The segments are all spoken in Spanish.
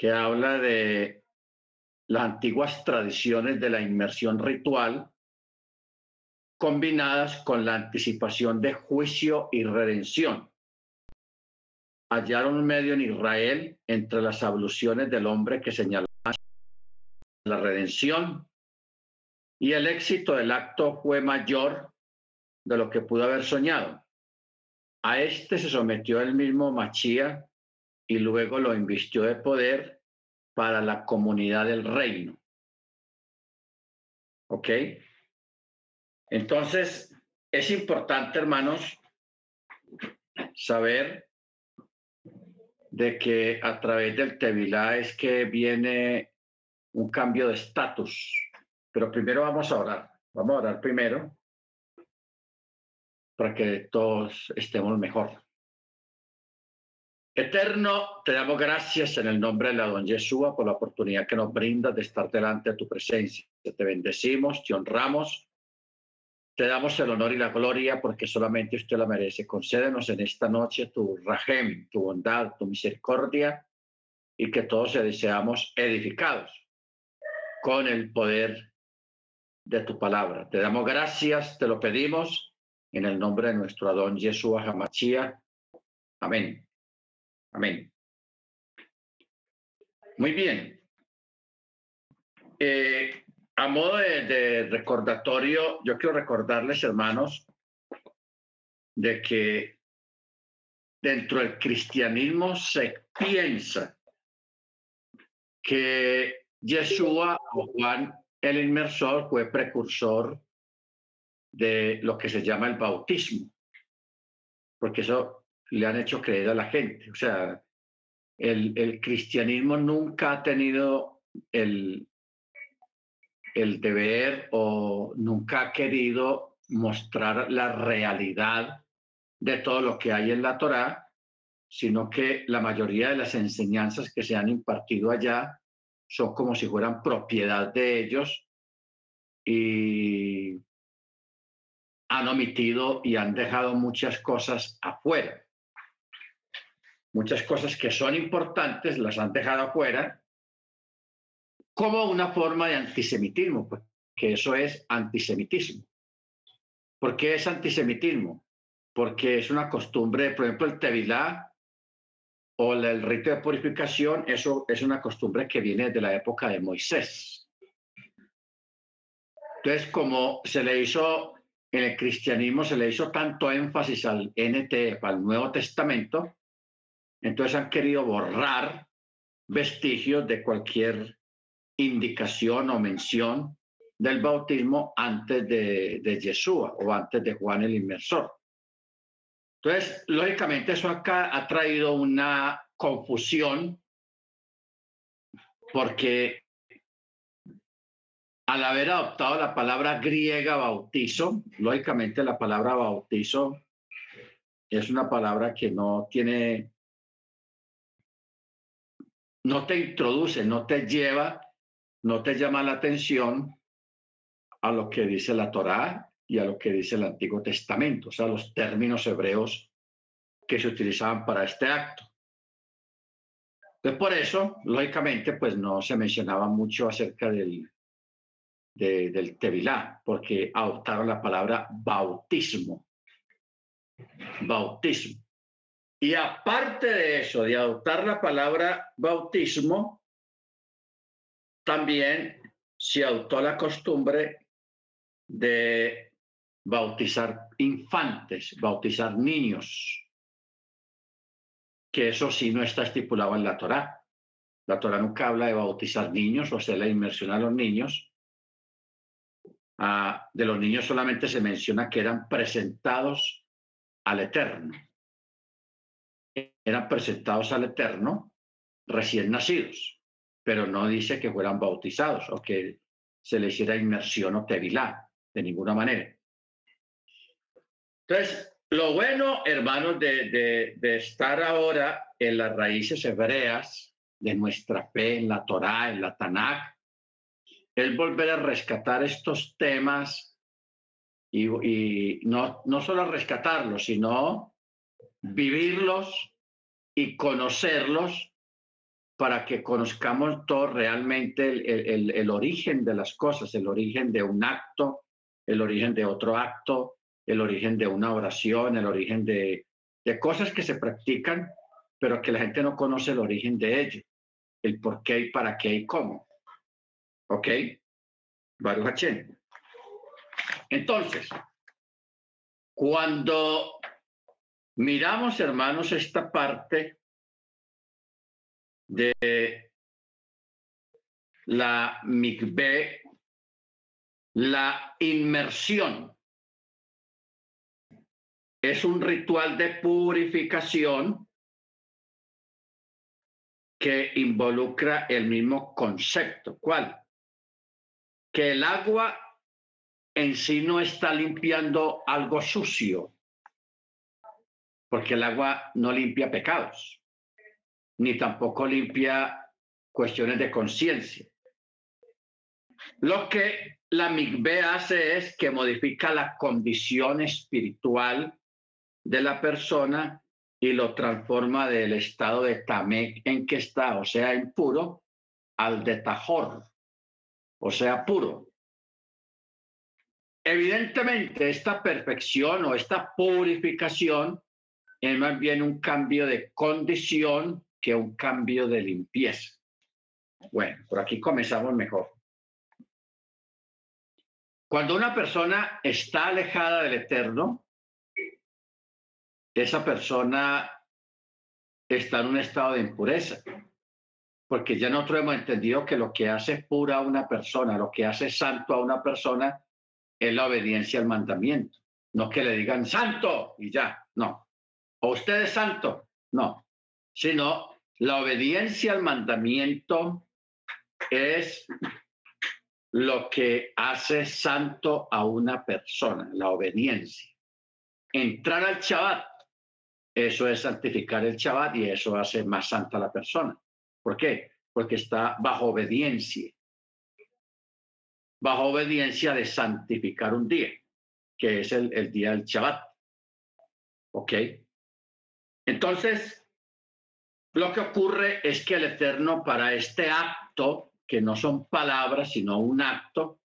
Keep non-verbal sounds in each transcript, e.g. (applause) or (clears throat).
que habla de las antiguas tradiciones de la inmersión ritual combinadas con la anticipación de juicio y redención. Hallaron medio en Israel entre las abluciones del hombre que señalaban la redención y el éxito del acto fue mayor de lo que pudo haber soñado. A este se sometió el mismo Machía y luego lo invistió de poder para la comunidad del reino. ¿Ok? Entonces, es importante, hermanos, saber de que a través del Tevilá es que viene un cambio de estatus. Pero primero vamos a orar. Vamos a orar primero para que todos estemos mejor. Eterno, te damos gracias en el nombre de la don Yeshua por la oportunidad que nos brindas de estar delante de tu presencia. Te bendecimos, te honramos, te damos el honor y la gloria porque solamente usted la merece. Concédenos en esta noche tu rajem, tu bondad, tu misericordia y que todos seamos edificados con el poder de tu palabra. Te damos gracias, te lo pedimos en el nombre de nuestro Adón Yeshua Hamachía. Amén. Amén. Muy bien. Eh, a modo de, recordatorio, yo quiero recordarles, hermanos, de que dentro del cristianismo se piensa que Yeshua o Juan el Inmersor fue precursor de lo que se llama el bautismo, porque eso le han hecho creer a la gente. O sea, el, cristianismo nunca ha tenido el, el deber o nunca ha querido mostrar la realidad de todo lo que hay en la Torá, sino que la mayoría de las enseñanzas que se han impartido allá son como si fueran propiedad de ellos y han omitido y han dejado muchas cosas afuera. Muchas cosas que son importantes las han dejado afuera como una forma de antisemitismo, pues, que eso es antisemitismo. ¿Por qué es antisemitismo? Porque es una costumbre, por ejemplo, el tevilá o el rito de purificación, eso es una costumbre que viene de la época de Moisés. Entonces, como se le hizo en el cristianismo se le hizo tanto énfasis al NT, al Nuevo Testamento, entonces han querido borrar vestigios de cualquier indicación o mención del bautismo antes de, de Yeshua o antes de Juan el Inmersor. Entonces, lógicamente eso acá ha traído una confusión porque al haber adoptado la palabra griega bautizo, lógicamente la palabra bautizo es una palabra que no tiene, no te introduce, no te lleva, no te llama la atención a lo que dice la Torá y a lo que dice el Antiguo Testamento, o sea, los términos hebreos que se utilizaban para este acto. Entonces, por eso, lógicamente, pues no se mencionaba mucho acerca del, del Tevilá, porque adoptaron la palabra bautismo. Bautismo. Y aparte de eso, de adoptar la palabra bautismo, también se adoptó la costumbre de bautizar infantes, bautizar niños, que eso sí no está estipulado en la Torá. La Torá nunca habla de bautizar niños o sea, la inmersión a los niños, Ah, de los niños solamente se menciona que eran presentados al Eterno. Eran presentados al Eterno recién nacidos, pero no dice que fueran bautizados o que se les hiciera inmersión o tevilá, de ninguna manera. Entonces, lo bueno, hermanos, de, de estar ahora en las raíces hebreas de nuestra fe, en la Torá, en la Tanakh, es volver a rescatar estos temas y, no, no solo rescatarlos, sino vivirlos y conocerlos para que conozcamos todo realmente el, origen de las cosas, el origen de un acto, el origen de otro acto, el origen de una oración, el origen de, de cosas que se practican, pero que la gente no conoce el origen de ello, el por qué y para qué y cómo. ¿Ok? Baruch Entonces, cuando miramos, hermanos, esta parte de la mikveh, la inmersión, es un ritual de purificación que involucra el mismo concepto. ¿Cuál? Que el agua en sí no está limpiando algo sucio, porque el agua no limpia pecados, ni tampoco limpia cuestiones de conciencia. Lo que la migbe hace es que modifica la condición espiritual de la persona y lo transforma del estado de tamé en que está, o sea, impuro, al de tajor, o sea, puro. Evidentemente, esta perfección o esta purificación es más bien un cambio de condición que un cambio de limpieza. Bueno, por aquí comenzamos mejor. Cuando una persona está alejada del eterno, esa persona está en un estado de impureza, porque ya nosotros hemos entendido que lo que hace pura a una persona, lo que hace santo a una persona, es la obediencia al mandamiento. No que le digan santo y ya, no. O usted es santo, no. Sino la obediencia al mandamiento es lo que hace santo a una persona, la obediencia. Entrar al Shabbat, eso es santificar el Shabbat y eso hace más santa a la persona. ¿Por qué? Porque está bajo obediencia bajo obediencia de santificar un día, que es el, día del Shabbat. ¿Ok? Entonces, lo que ocurre es que el Eterno para este acto, que no son palabras, sino un acto,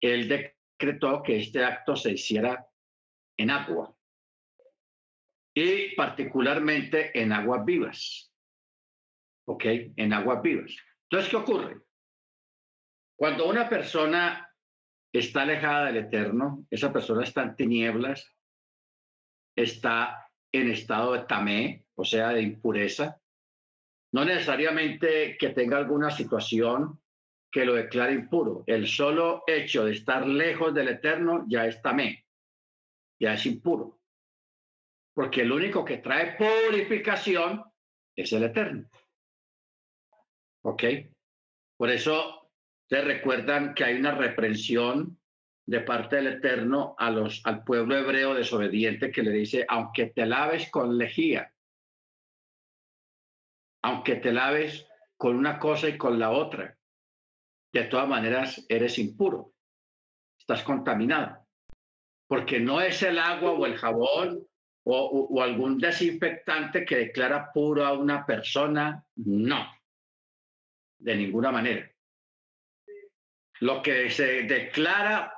él decretó que este acto se hiciera en agua y particularmente en aguas vivas. ¿Ok? En aguas vivas. Entonces, ¿qué ocurre? Cuando una persona está alejada del eterno, esa persona está en tinieblas, está en estado de tamé, o sea, de impureza, no necesariamente que tenga alguna situación que lo declare impuro. El solo hecho de estar lejos del eterno ya es tamé, ya es impuro. Porque el único que trae purificación es el eterno. ¿Ok? Por eso Ustedes recuerdan que hay una reprensión de parte del Eterno a los, al pueblo hebreo desobediente que le dice, aunque te laves con lejía, aunque te laves con una cosa y con la otra, de todas maneras eres impuro, estás contaminado, porque no es el agua o el jabón o, o algún desinfectante que declara puro a una persona, no, de ninguna manera. Lo que se declara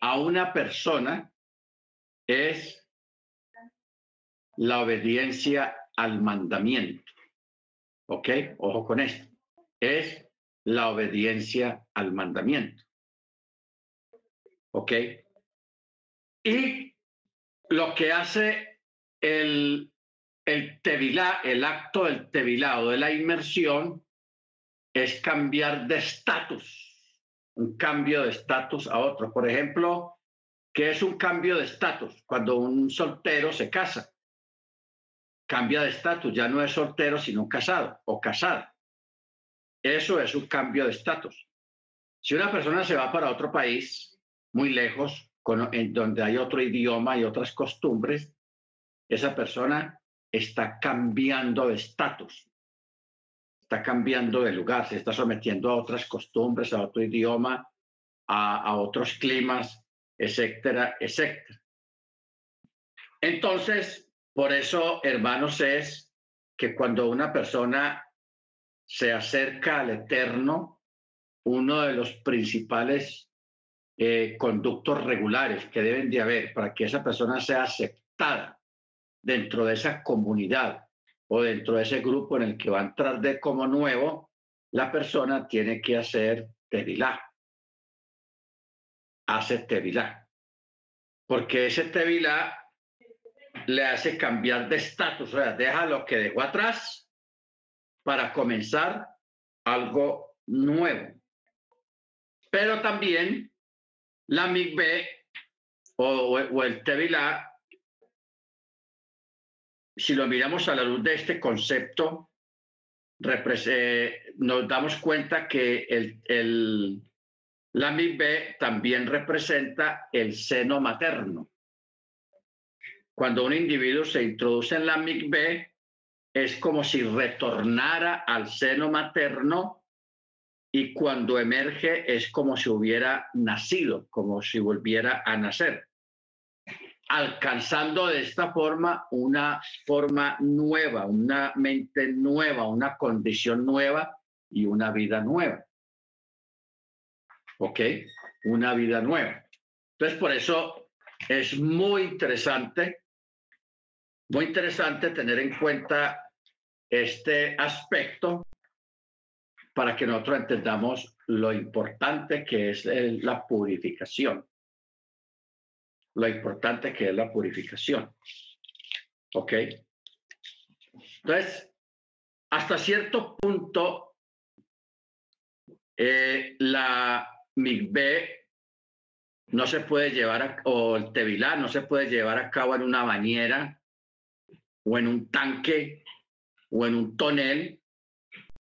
a una persona es la obediencia al mandamiento. ¿Ok? Ojo con esto. Es la obediencia al mandamiento. ¿Ok? Y lo que hace el, el tevilá, el acto del tevilá o de la inmersión, es cambiar de estatus un cambio de estatus a otro. Por ejemplo, ¿qué es un cambio de estatus? Cuando un soltero se casa, cambia de estatus, ya no es soltero, sino casado o casada. Eso es un cambio de estatus. Si una persona se va para otro país, muy lejos, donde hay otro idioma y otras costumbres, esa persona está cambiando de estatus está cambiando de lugar, se está sometiendo a otras costumbres, a otro idioma, a, otros climas, etcétera, etcétera. Entonces, por eso, hermanos, es que cuando una persona se acerca al Eterno, uno de los principales eh, conductos regulares que deben de haber para que esa persona sea aceptada dentro de esa comunidad o dentro de ese grupo en el que va a entrar de como nuevo, la persona tiene que hacer tevilá. Hace tevilá. Porque ese tevilá le hace cambiar de estatus, o sea, deja lo que dejó atrás para comenzar algo nuevo. Pero también la migbe o, o, el tevilá, si lo miramos a la luz de este concepto, nos damos cuenta que el, el, la migbe también representa el seno materno. Cuando un individuo se introduce en la migbe, es como si retornara al seno materno y cuando emerge es como si hubiera nacido, como si volviera a nacer, alcanzando de esta forma una forma nueva, una mente nueva, una condición nueva y una vida nueva. ¿Ok? Una vida nueva. Entonces, por eso es muy interesante muy interesante tener en cuenta este aspecto para que nosotros entendamos lo importante que es la purificación. Lo importante que es la purificación. ¿Ok? Entonces, hasta cierto punto, eh, la migbe no se puede llevar, a, o el tevilá no se puede llevar a cabo en una bañera o en un tanque o en un tonel,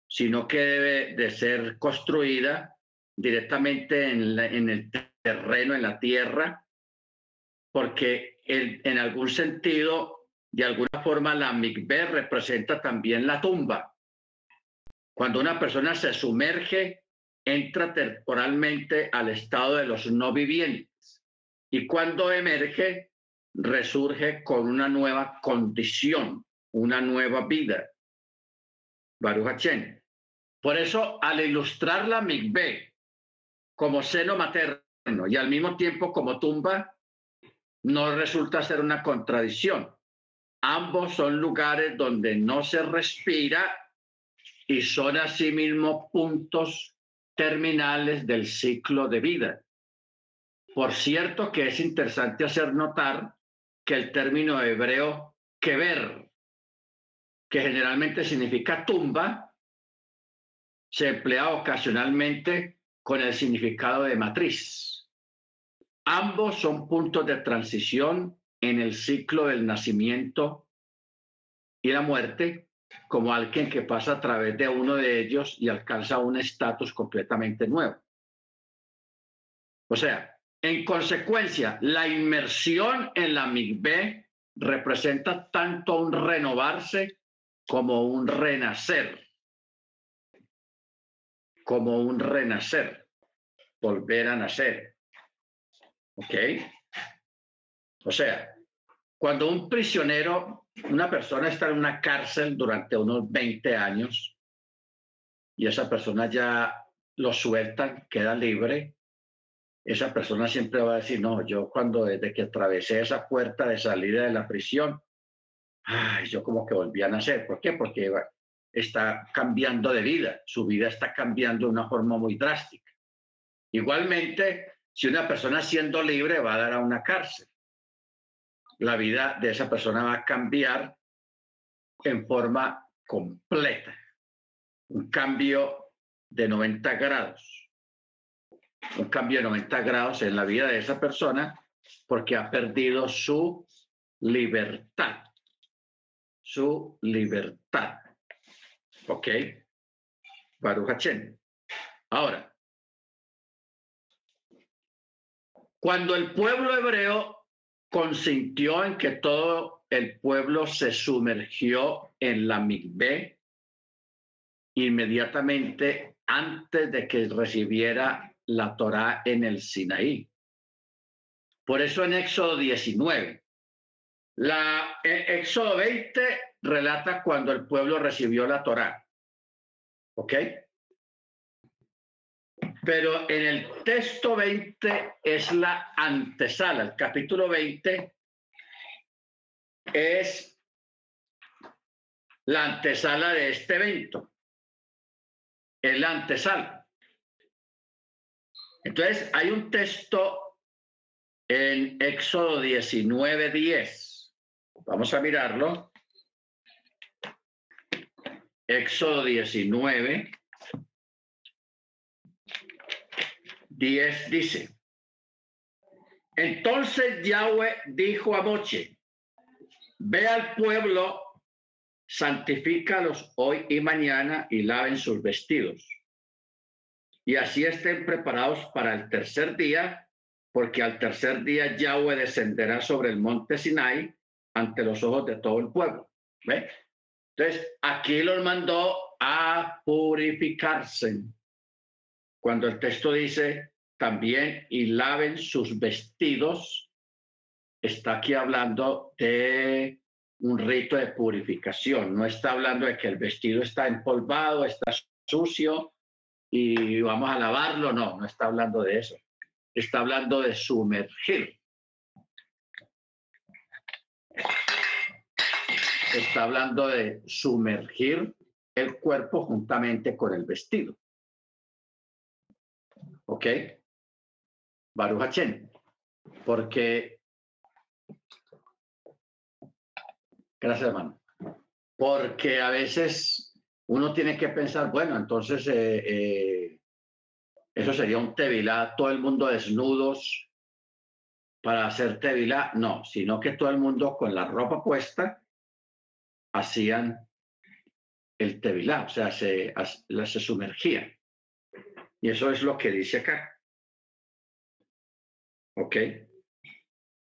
sino que debe de ser construida directamente en, el terreno, en la tierra, porque en algún sentido, de alguna forma, la mikveh representa también la tumba. Cuando una persona se sumerge, entra temporalmente al estado de los no vivientes. Y cuando emerge, resurge con una nueva condición, una nueva vida. Baruch Por eso, al ilustrar la Migbe como seno materno y al mismo tiempo como tumba, no resulta ser una contradicción. Ambos son lugares donde no se respira y son asimismo puntos terminales del ciclo de vida. Por cierto que es interesante hacer notar que el término hebreo keber, que generalmente significa tumba, se emplea ocasionalmente con el significado de matriz. Ambos son puntos de transición en el ciclo del nacimiento y la muerte, como alguien que pasa a través de uno de ellos y alcanza un estatus completamente nuevo. O sea, en consecuencia, la inmersión en la migbe representa tanto un renovarse como un renacer. Como un renacer, volver a nacer. ¿Ok? O sea, cuando un prisionero, una persona está en una cárcel durante unos 20 años y esa persona ya lo sueltan, queda libre, esa persona siempre va a decir, no, yo cuando desde que atravesé esa puerta de salida de la prisión, ay, yo como que volví a nacer. ¿Por qué? Porque está cambiando de vida, su vida está cambiando de una forma muy drástica. Igualmente, si una persona siendo libre va a dar a una cárcel, la vida de esa persona va a cambiar en forma completa, un cambio de 90 grados un cambio de 90 grados en la vida de esa persona porque ha perdido su libertad. Su libertad. ¿Ok? Baruch Ahora, cuando el pueblo hebreo consintió en que todo el pueblo se sumergió en la migbe, inmediatamente antes de que recibiera la Torá en el Sinaí. Por eso en Éxodo 19, la Éxodo 20 relata cuando el pueblo recibió la Torá. ¿Ok? Pero en el texto 20 es la antesala, el capítulo 20 es la antesala de este evento. Es la antesala. Entonces, hay un texto en Éxodo 19, 10. Vamos a mirarlo. Éxodo 19, 10 dice, entonces Yahweh dijo a Moche, ve al pueblo, santifícalos hoy y mañana y laven sus vestidos. Y así estén preparados para el tercer día, porque al tercer día Yahweh descenderá sobre el monte Sinai ante los ojos de todo el pueblo. ¿Ve? Entonces, aquí los mandó a purificarse. Cuando el texto dice también y laven sus vestidos, está aquí hablando de un rito de purificación. No está hablando de que el vestido está empolvado, está sucio y vamos a lavarlo. No, no está hablando de eso. Está hablando de sumergir. Está hablando de sumergir el cuerpo juntamente con el vestido. ¿Ok? Baruch Porque, gracias hermano, porque a veces uno tiene que pensar, bueno, entonces eh, eh, eso sería un tevilá, todo el mundo desnudos para hacer tevilá. No, sino que todo el mundo con la ropa puesta hacían el tevilá, o sea, se, se sumergían. Y eso es lo que dice acá. ¿Ok?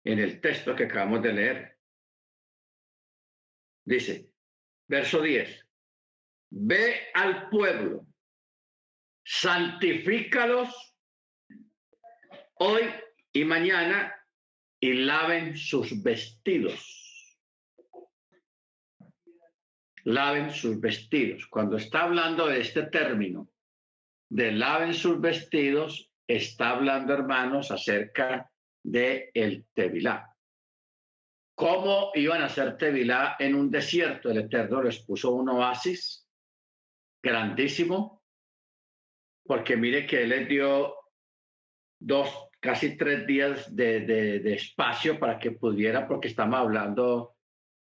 En el texto que acabamos de leer. Dice, verso 10, ve al pueblo, santifícalos hoy y mañana y laven sus vestidos. Laven sus vestidos. Cuando está hablando de este término, de laven sus vestidos, está hablando, hermanos, acerca de el Tevilá. ¿Cómo iban a hacer Tevilá en un desierto? El Eterno les puso un oasis grandísimo, porque mire que él les dio dos, casi tres días de, de espacio para que pudiera, porque estamos hablando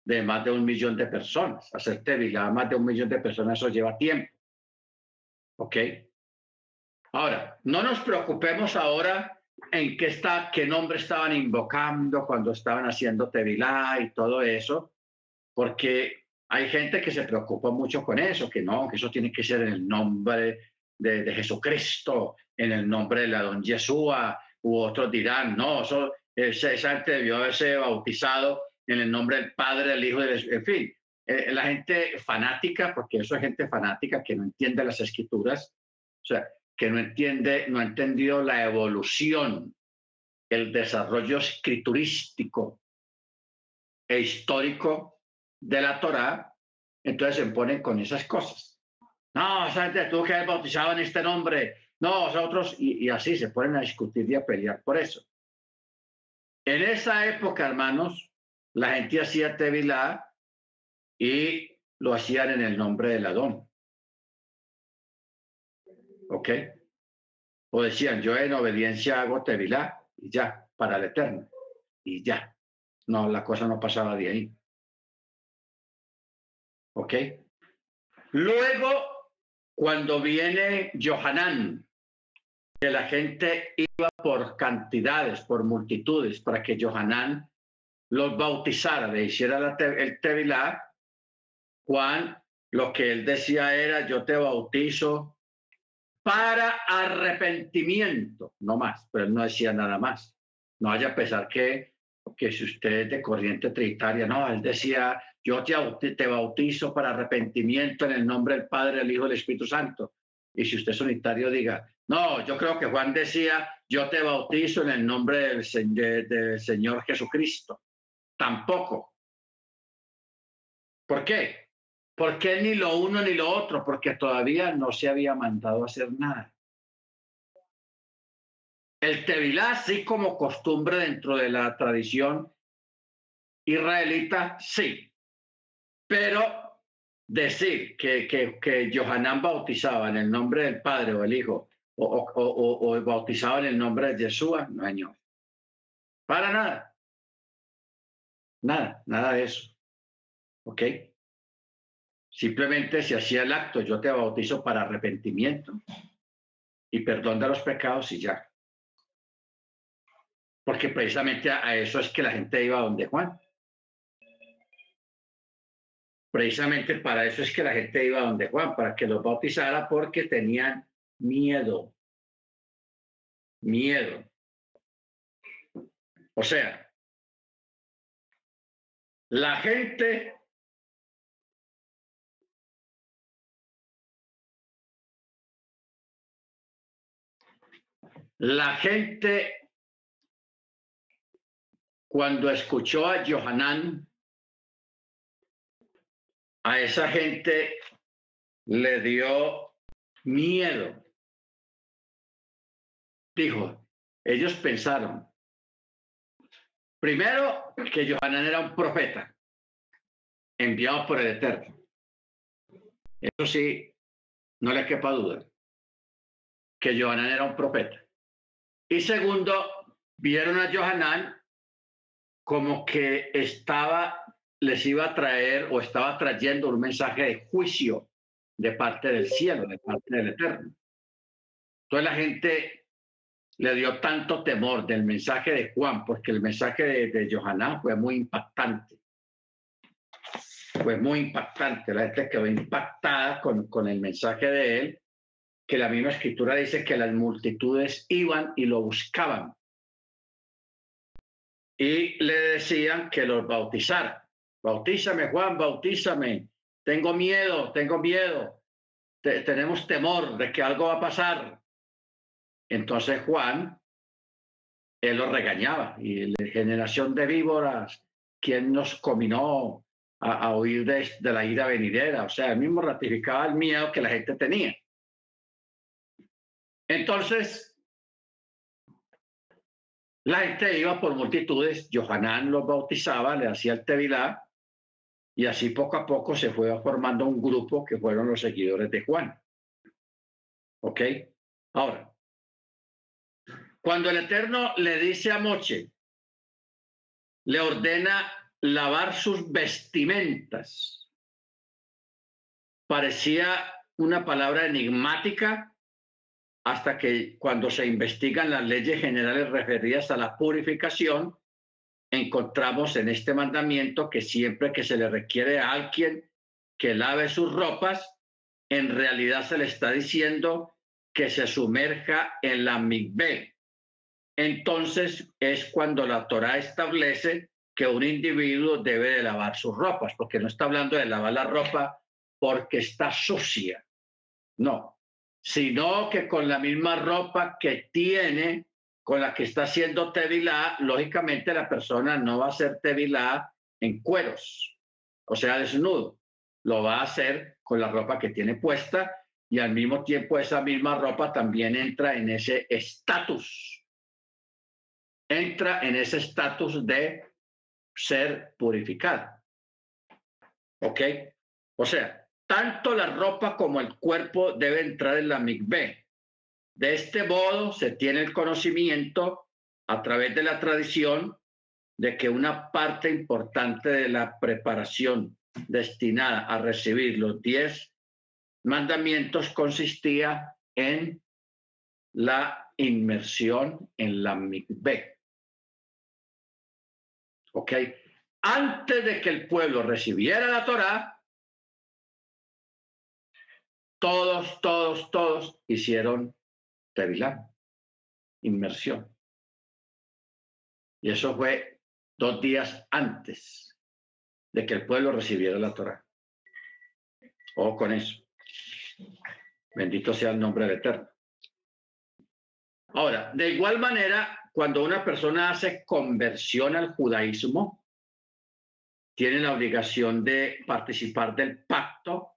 de más de un millón de personas. Hacer Tevilá más de un millón de personas, eso lleva tiempo. ¿Ok? Ahora, no nos preocupemos ahora en qué, está, qué nombre estaban invocando cuando estaban haciendo Tevilá y todo eso, porque hay gente que se preocupa mucho con eso, que no, que eso tiene que ser en el nombre de, Jesucristo, en el nombre de la don Yeshua, u otros dirán, no, eso, esa gente debió haberse bautizado en el nombre del Padre, del Hijo, del en fin. Eh, la gente fanática, porque eso es gente fanática que no entiende las escrituras, o sea, que no entiende, no ha entendido la evolución, el desarrollo escriturístico e histórico de la Torá, entonces se ponen con esas cosas. No, o sea, tú que has bautizado en este nombre, no, nosotros, y, y así se ponen a discutir y a pelear por eso. En esa época, hermanos, la gente hacía Tevilá y lo hacían en el nombre del Adón. ¿Ok? O decían, yo en obediencia hago tevilá y ya, para el eterno. Y ya. No, la cosa no pasaba de ahí. ¿Ok? Luego, cuando viene Johanán, que la gente iba por cantidades, por multitudes, para que Johanán los bautizara, le hiciera el tevilá, Juan lo que él decía era, yo te bautizo para arrepentimiento, no más, pero él no decía nada más. No vaya a pensar que, que si usted es de corriente trinitaria, no, él decía, yo te, bautizo para arrepentimiento en el nombre del Padre, el Hijo y del Espíritu Santo. Y si usted es unitario, diga, no, yo creo que Juan decía, yo te bautizo en el nombre del, del Señor Jesucristo. Tampoco. ¿Por qué? ¿Por qué ni lo uno ni lo otro? Porque todavía no se había mandado a hacer nada. El Tevilá, así como costumbre dentro de la tradición israelita, sí. Pero decir que, que, que bautizaba en el nombre del Padre o el Hijo, o, o, o, bautizaba en el nombre de Yeshua, no, señor. Para nada. Nada, nada de eso. ¿Ok? Simplemente se hacía el acto, yo te bautizo para arrepentimiento y perdón de los pecados y ya. Porque precisamente a eso es que la gente iba donde Juan. Precisamente para eso es que la gente iba donde Juan, para que los bautizara porque tenían miedo. Miedo. O sea, la gente La gente, cuando escuchó a Johanán, a esa gente le dio miedo. Dijo, ellos pensaron, primero, que Johanán era un profeta enviado por el Eterno. Eso sí, no le quepa duda, que Johanán era un profeta. Y segundo, vieron a Johanán como que estaba, les iba a traer o estaba trayendo un mensaje de juicio de parte del cielo, de parte del Eterno. Entonces la gente le dio tanto temor del mensaje de Juan, porque el mensaje de, de Johanán fue muy impactante. Fue muy impactante. La gente quedó impactada con, con el mensaje de él que la misma escritura dice que las multitudes iban y lo buscaban y le decían que los bautizara. Bautízame, Juan, bautízame. Tengo miedo, tengo miedo. tenemos temor de que algo va a pasar. Entonces Juan, él lo regañaba. Y la generación de víboras, ¿quién nos combinó a, a huir de, la ira venidera? O sea, él mismo ratificaba el miedo que la gente tenía. Entonces, la gente iba por multitudes, Johanán los bautizaba, le hacía el tevilá, y así poco a poco se fue formando un grupo que fueron los seguidores de Juan. ¿Ok? Ahora, cuando el Eterno le dice a Moche, le ordena lavar sus vestimentas, parecía una palabra enigmática hasta que cuando se investigan las leyes generales referidas a la purificación, encontramos en este mandamiento que siempre que se le requiere a alguien que lave sus ropas, en realidad se le está diciendo que se sumerja en la migbe. Entonces es cuando la Torah establece que un individuo debe de lavar sus ropas, porque no está hablando de lavar la ropa porque está sucia. No, sino que con la misma ropa que tiene, con la que está haciendo tevilá, lógicamente la persona no va a hacer tevilá en cueros, o sea, desnudo. Lo va a hacer con la ropa que tiene puesta y al mismo tiempo esa misma ropa también entra en ese estatus. Entra en ese estatus de ser purificada. ¿Ok? O sea, tanto la ropa como el cuerpo debe entrar en la mikveh. De este modo se tiene el conocimiento a través de la tradición de que una parte importante de la preparación destinada a recibir los diez mandamientos consistía en la inmersión en la mikveh. ¿Ok? Antes de que el pueblo recibiera la Torá, todos, todos, todos hicieron Tevilán, inmersión. Y eso fue dos días antes de que el pueblo recibiera la Torah. O con eso. Bendito sea el nombre del Eterno. Ahora, de igual manera, cuando una persona hace conversión al judaísmo, tienen la obligación de participar del pacto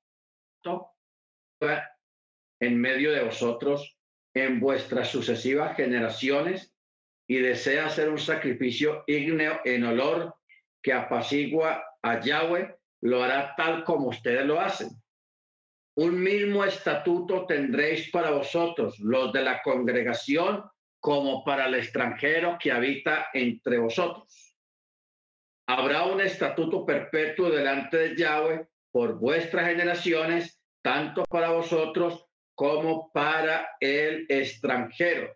en medio de vosotros en vuestras sucesivas generaciones y desea hacer un sacrificio ígneo en olor que apacigua a Yahweh, lo hará tal como ustedes lo hacen. Un mismo estatuto tendréis para vosotros, los de la congregación, como para el extranjero que habita entre vosotros. Habrá un estatuto perpetuo delante de Yahweh por vuestras generaciones, tanto para vosotros como para el extranjero.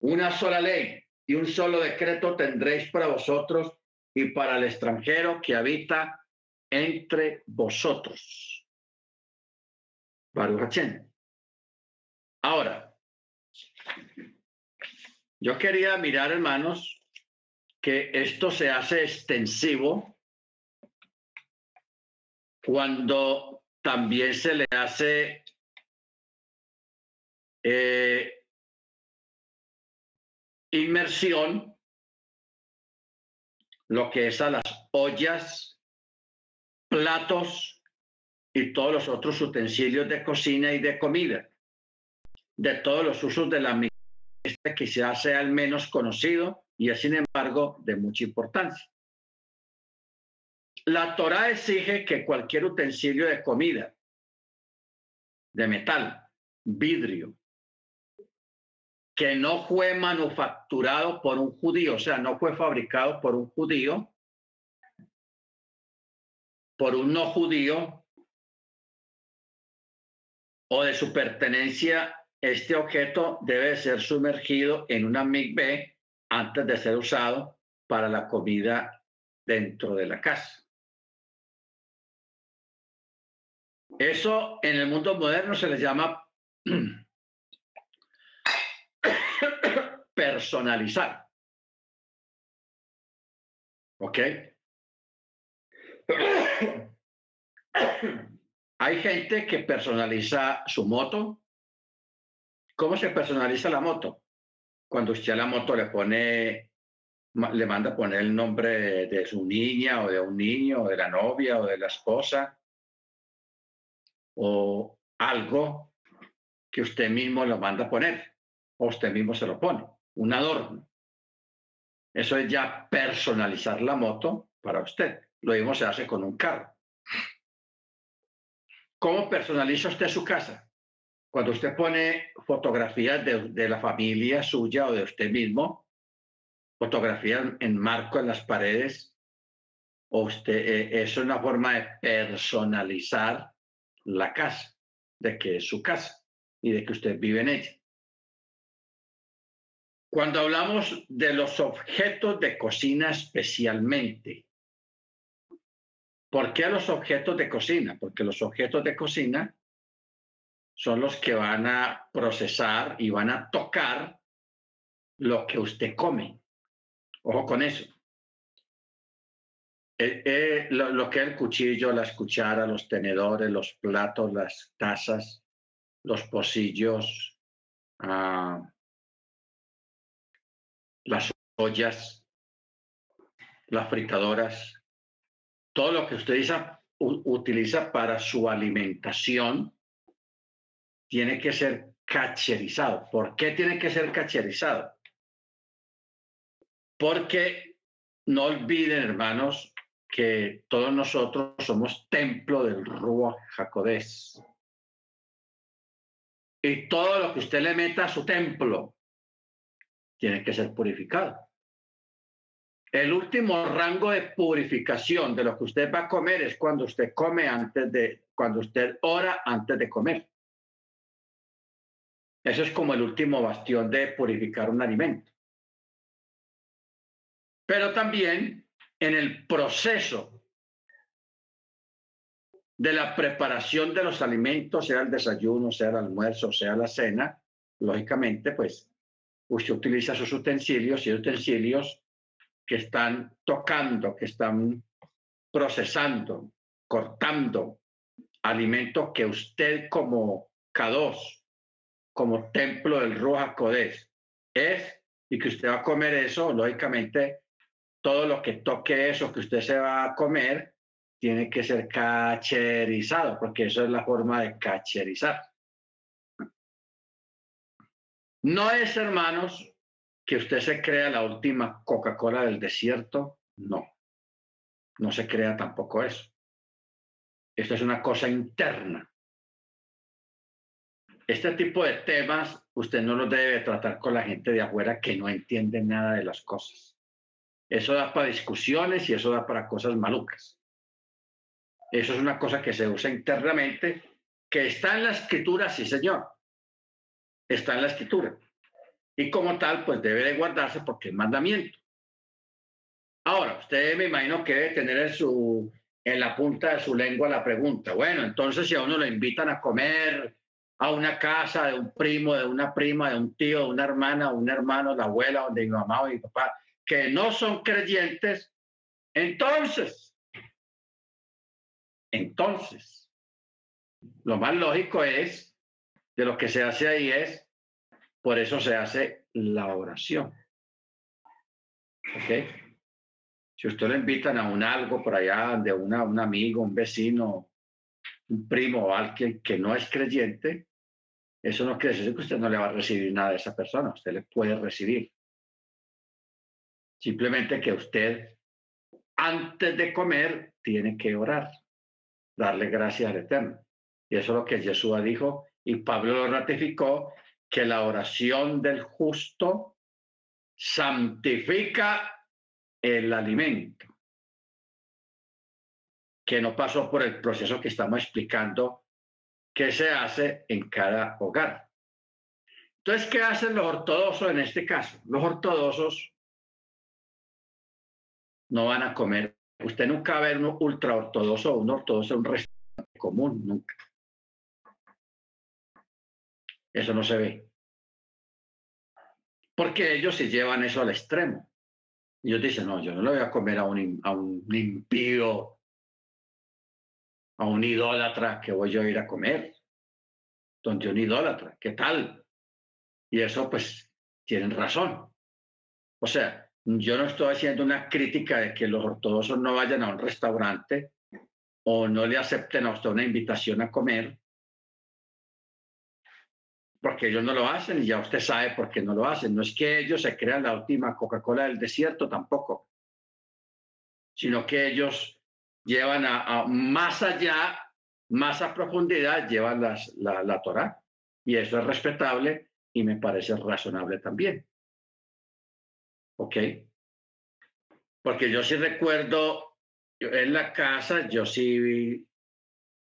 Una sola ley y un solo decreto tendréis para vosotros y para el extranjero que habita entre vosotros. Ahora, yo quería mirar, hermanos, que esto se hace extensivo cuando también se le hace eh, inmersión, lo que es a las ollas, platos y todos los otros utensilios de cocina y de comida, de todos los usos de la misma que quizás sea el menos conocido y es sin embargo de mucha importancia. La Torah exige que cualquier utensilio de comida, de metal, vidrio, que no fue manufacturado por un judío, o sea, no fue fabricado por un judío, por un no judío, o de su pertenencia este objeto debe ser sumergido en una migbe antes de ser usado para la comida dentro de la casa. Eso en el mundo moderno se le llama personalizar. ¿Ok? Hay gente que personaliza su moto, ¿Cómo se personaliza la moto? Cuando usted a la moto le pone, le manda poner el nombre de, su niña o de un niño o de la novia o de la esposa o algo que usted mismo lo manda a poner o usted mismo se lo pone, un adorno. Eso es ya personalizar la moto para usted. Lo mismo se hace con un carro. ¿Cómo personaliza usted su casa? Cuando usted pone fotografías de, la familia suya o de usted mismo, fotografías en marco en las paredes, o usted, eh, eso es una forma de personalizar la casa, de que es su casa y de que usted vive en ella. Cuando hablamos de los objetos de cocina especialmente, ¿por qué los objetos de cocina? Porque los objetos de cocina son los que van a procesar y van a tocar lo que usted come. Ojo con eso. Eh, eh, lo, que es el cuchillo, las cucharas, los tenedores, los platos, las tazas, los pocillos, ah, las ollas, las fritadoras, todo lo que usted utiliza para su alimentación tiene que ser cacherizado. ¿Por qué tiene que ser cacherizado? Porque no olviden, hermanos, que todos nosotros somos templo del Ruach Jacodés. Y todo lo que usted le meta a su templo tiene que ser purificado. El último rango de purificación de lo que usted va a comer es cuando usted come antes de, cuando usted ora antes de comer. Eso es como el último bastión de purificar un alimento. Pero también en el proceso de la preparación de los alimentos, sea el desayuno, sea el almuerzo, sea la cena, lógicamente, pues usted utiliza sus utensilios y utensilios que están tocando, que están procesando, cortando alimentos que usted como K2 como templo del Ruach Kodesh. Es, y que usted va a comer eso, lógicamente, todo lo que toque eso que usted se va a comer tiene que ser cacherizado, porque eso es la forma de cacherizar. No es, hermanos, que usted se crea la última Coca-Cola del desierto, no. No se crea tampoco eso. Esto es una cosa interna. Este tipo de temas usted no los debe tratar con la gente de afuera que no entiende nada de las cosas. Eso da para discusiones y eso da para cosas malucas. Eso es una cosa que se usa internamente, que está en la escritura, sí señor. Está en la escritura. Y como tal, pues debe de guardarse porque es mandamiento. Ahora, usted me imagino que debe tener en, su, en la punta de su lengua la pregunta, bueno, entonces si a uno le invitan a comer a una casa de un primo, de una prima, de un tío, de una hermana, un hermano, la abuela, de mi mamá o mi papá, que no son creyentes, entonces, entonces, lo más lógico es, de lo que se hace ahí es, por eso se hace la oración. ¿Ok? Si usted le invitan a un algo por allá, de una, un amigo, un vecino, un primo o alguien que no es creyente, eso no quiere decir que usted no le va a recibir nada de esa persona, usted le puede recibir. Simplemente que usted, antes de comer, tiene que orar, darle gracias al Eterno. Y eso es lo que Jesús dijo y Pablo lo ratificó, que la oración del justo santifica el alimento, que no pasó por el proceso que estamos explicando que se hace en cada hogar. Entonces, ¿qué hacen los ortodoxos en este caso? Los ortodoxos no van a comer. Usted nunca va a ver un ultra ortodoxo o un ortodoxo en un restaurante común, nunca. Eso no se ve. Porque ellos se llevan eso al extremo. Ellos dicen, no, yo no le voy a comer a un, a un impío, a un idólatra que voy yo a ir a comer. Donde un idólatra, ¿qué tal? Y eso pues tienen razón. O sea, yo no estoy haciendo una crítica de que los ortodoxos no vayan a un restaurante o no le acepten a usted una invitación a comer, porque ellos no lo hacen y ya usted sabe por qué no lo hacen. No es que ellos se crean la última Coca-Cola del desierto tampoco, sino que ellos llevan a, más allá, más a profundidad, llevan la, la Torah. Y eso es respetable y me parece razonable también. ¿Ok? Porque yo sí recuerdo, en la casa, yo sí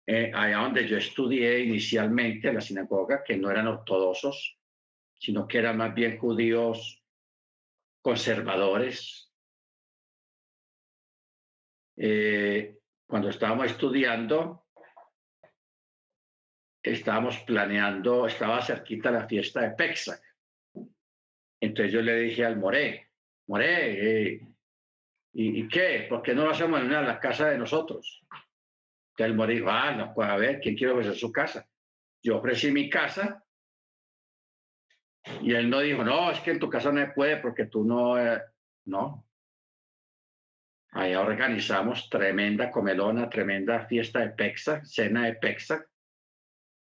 eh, allá donde yo estudié inicialmente, la sinagoga, que no eran ortodoxos, sino que eran más bien judíos conservadores. Eh, cuando estábamos estudiando, estábamos planeando, estaba cerquita la fiesta de Pexac. Entonces yo le dije al Moré, Moré, eh, ¿y, qué? ¿Por qué no lo hacemos en la casa de nosotros? Que el morir, ah, no, pues a ver, ¿quién quiere ofrecer su casa? Yo ofrecí mi casa y él no dijo, no, es que en tu casa no se puede porque tú no, eh, no. Allá organizamos tremenda comelona, tremenda fiesta de Pexa, cena de Pexa.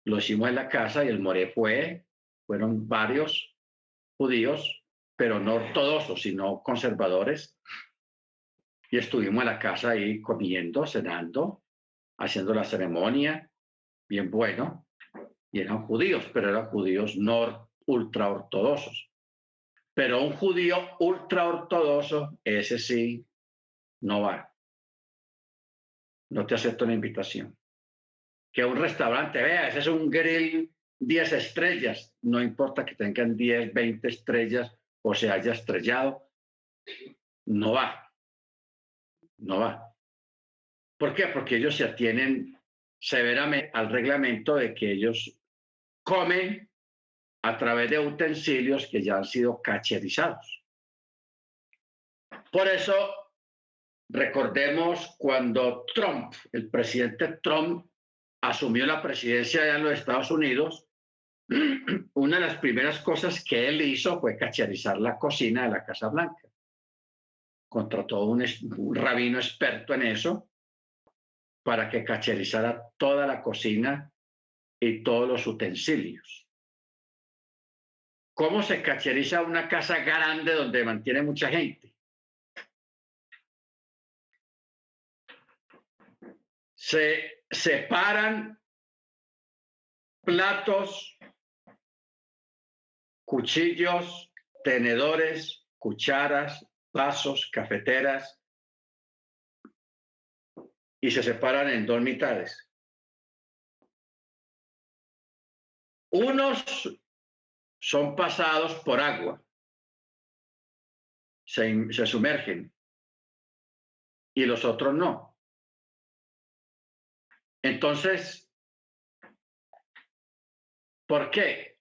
Lo hicimos en la casa y el More fue, fueron varios judíos, pero no ortodoxos, sino conservadores. Y estuvimos en la casa ahí comiendo, cenando, haciendo la ceremonia, bien bueno, y eran judíos, pero eran judíos no ultra ortodoxos. Pero un judío ultra ortodoxo, ese sí, no va. No te acepto una invitación. Que un restaurante, vea, ese es un grill 10 estrellas, no importa que tengan 10, 20 estrellas o se haya estrellado, no va. No va. ¿Por qué? Porque ellos se atienen severamente al reglamento de que ellos comen a través de utensilios que ya han sido cacherizados. Por eso, recordemos cuando Trump, el presidente Trump, asumió la presidencia en los Estados Unidos, (clears throat) una de las primeras cosas que él hizo fue cacherizar la cocina de la Casa Blanca. contrató un, un rabino experto en eso para que cacherizara toda la cocina y todos los utensilios. ¿Cómo se cacheriza una casa grande donde mantiene mucha gente? Se separan platos, cuchillos, tenedores, cucharas, vasos, cafeteras, y se separan en dos mitades. Unos son pasados por agua, se, se sumergen, y los otros no. Entonces, ¿por qué?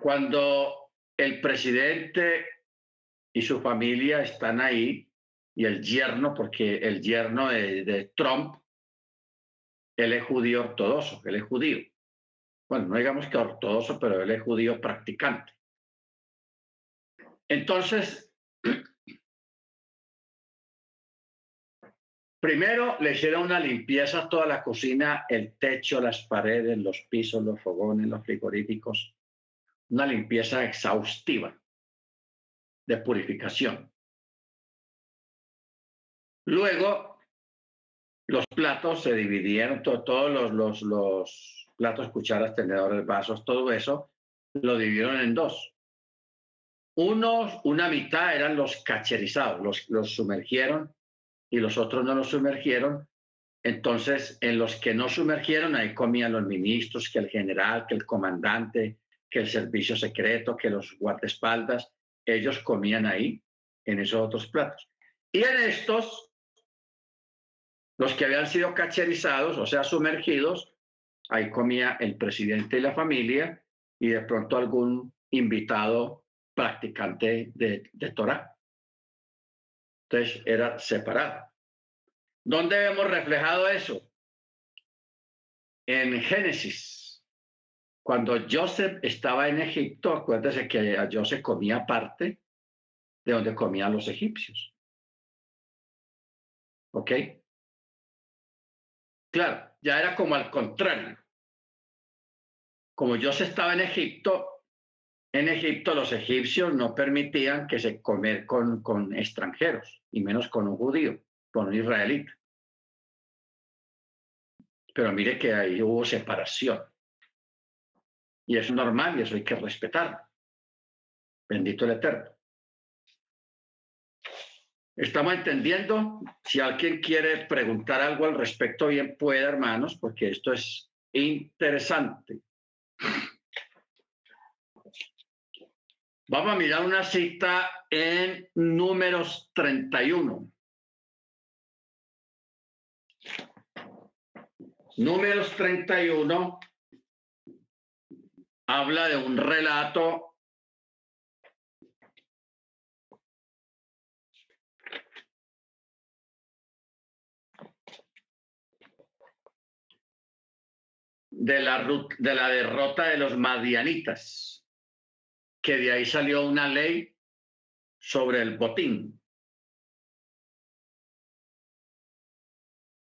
Cuando el presidente y su familia están ahí, y el yerno, porque el yerno de, de Trump, él es judío ortodoxo, él es judío. Bueno, no digamos que ortodoxo, pero él es judío practicante. Entonces, (clears throat) primero le hicieron una limpieza a toda la cocina, el techo, las paredes, los pisos, los fogones, los frigoríficos, una limpieza exhaustiva de purificación. Luego, los platos se dividieron, todos los, los, los platos, cucharas, tenedores, vasos, todo eso, lo dividieron en dos. Unos, una mitad eran los cacherizados, los, los sumergieron y los otros no los sumergieron. Entonces, en los que no sumergieron, ahí comían los ministros, que el general, que el comandante, que el servicio secreto, que los guardaespaldas, ellos comían ahí, en esos otros platos. Y en estos, los que habían sido cacherizados, o sea, sumergidos, ahí comía el presidente y la familia y de pronto algún invitado practicante de, de Torah. Entonces era separado. ¿Dónde vemos reflejado eso? En Génesis. Cuando Joseph estaba en Egipto, acuérdese que Joseph comía parte de donde comían los egipcios. ¿Ok? Claro, ya era como al contrario. Como yo se estaba en Egipto, en Egipto los egipcios no permitían que se comer con, con extranjeros, y menos con un judío, con un israelita. Pero mire que ahí hubo separación. Y es normal y eso hay que respetar. Bendito el Eterno. ¿Estamos entendiendo? Si alguien quiere preguntar algo al respecto, bien puede, hermanos, porque esto es interesante. Vamos a mirar una cita en números 31. Números 31 habla de un relato de la, de la derrota de los madianitas, que de ahí salió una ley sobre el botín.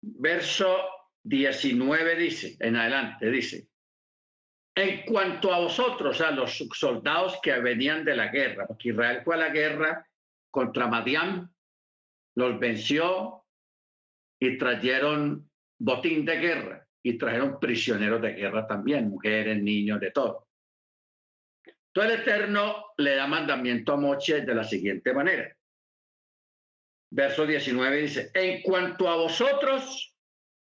Verso 19 dice, en adelante dice, en cuanto a vosotros, a los soldados que venían de la guerra, porque Israel fue a la guerra contra Madián, los venció y trajeron botín de guerra y trajeron prisioneros de guerra también, mujeres, niños, de todo. Todo el Eterno le da mandamiento a Moche de la siguiente manera. Verso 19 dice, en cuanto a vosotros,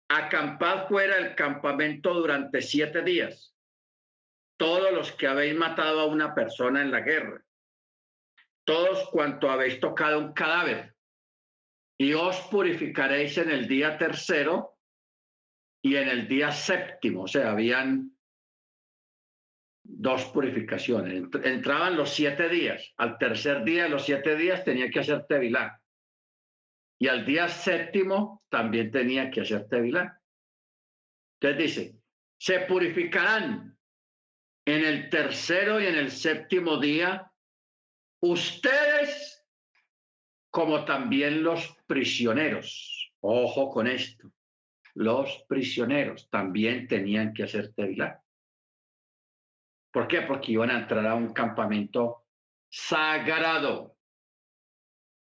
acampad fuera del campamento durante siete días, todos los que habéis matado a una persona en la guerra, todos cuanto habéis tocado un cadáver, y os purificaréis en el día tercero y en el día séptimo, o sea, habían dos purificaciones. Entraban los siete días. Al tercer día de los siete días tenía que hacer tevilá. Y al día séptimo también tenía que hacer tevilá. Entonces dice, se purificarán en el tercero y en el séptimo día ustedes como también los prisioneros. Ojo con esto. Los prisioneros también tenían que hacer tevilá. ¿Por qué? Porque iban a entrar a un campamento sagrado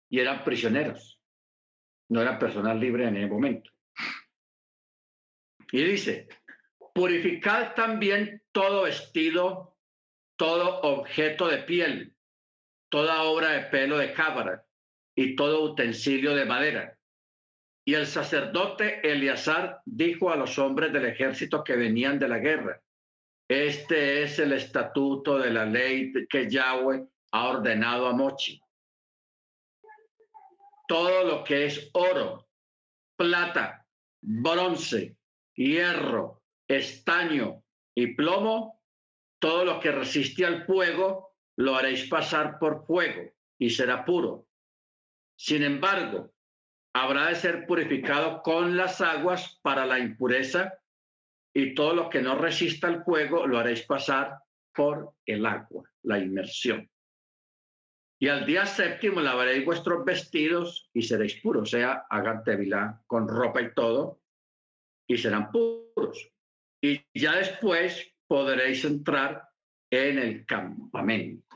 y eran prisioneros. No eran personas libres en ese momento. Y dice, purificad también todo vestido, todo objeto de piel, toda obra de pelo de cabra y todo utensilio de madera. Y el sacerdote Eleazar dijo a los hombres del ejército que venían de la guerra, este es el estatuto de la ley que Yahweh ha ordenado a Mochi. Todo lo que es oro, plata, bronce, hierro, estaño y plomo, todo lo que resiste al fuego, lo haréis pasar por fuego y será puro. Sin embargo, habrá de ser purificado con las aguas para la impureza y todo lo que no resista al fuego lo haréis pasar por el agua, la inmersión. Y al día séptimo lavaréis vuestros vestidos y seréis puros, sea, hagan con ropa y todo, y serán puros. Y ya después podréis entrar en el campamento.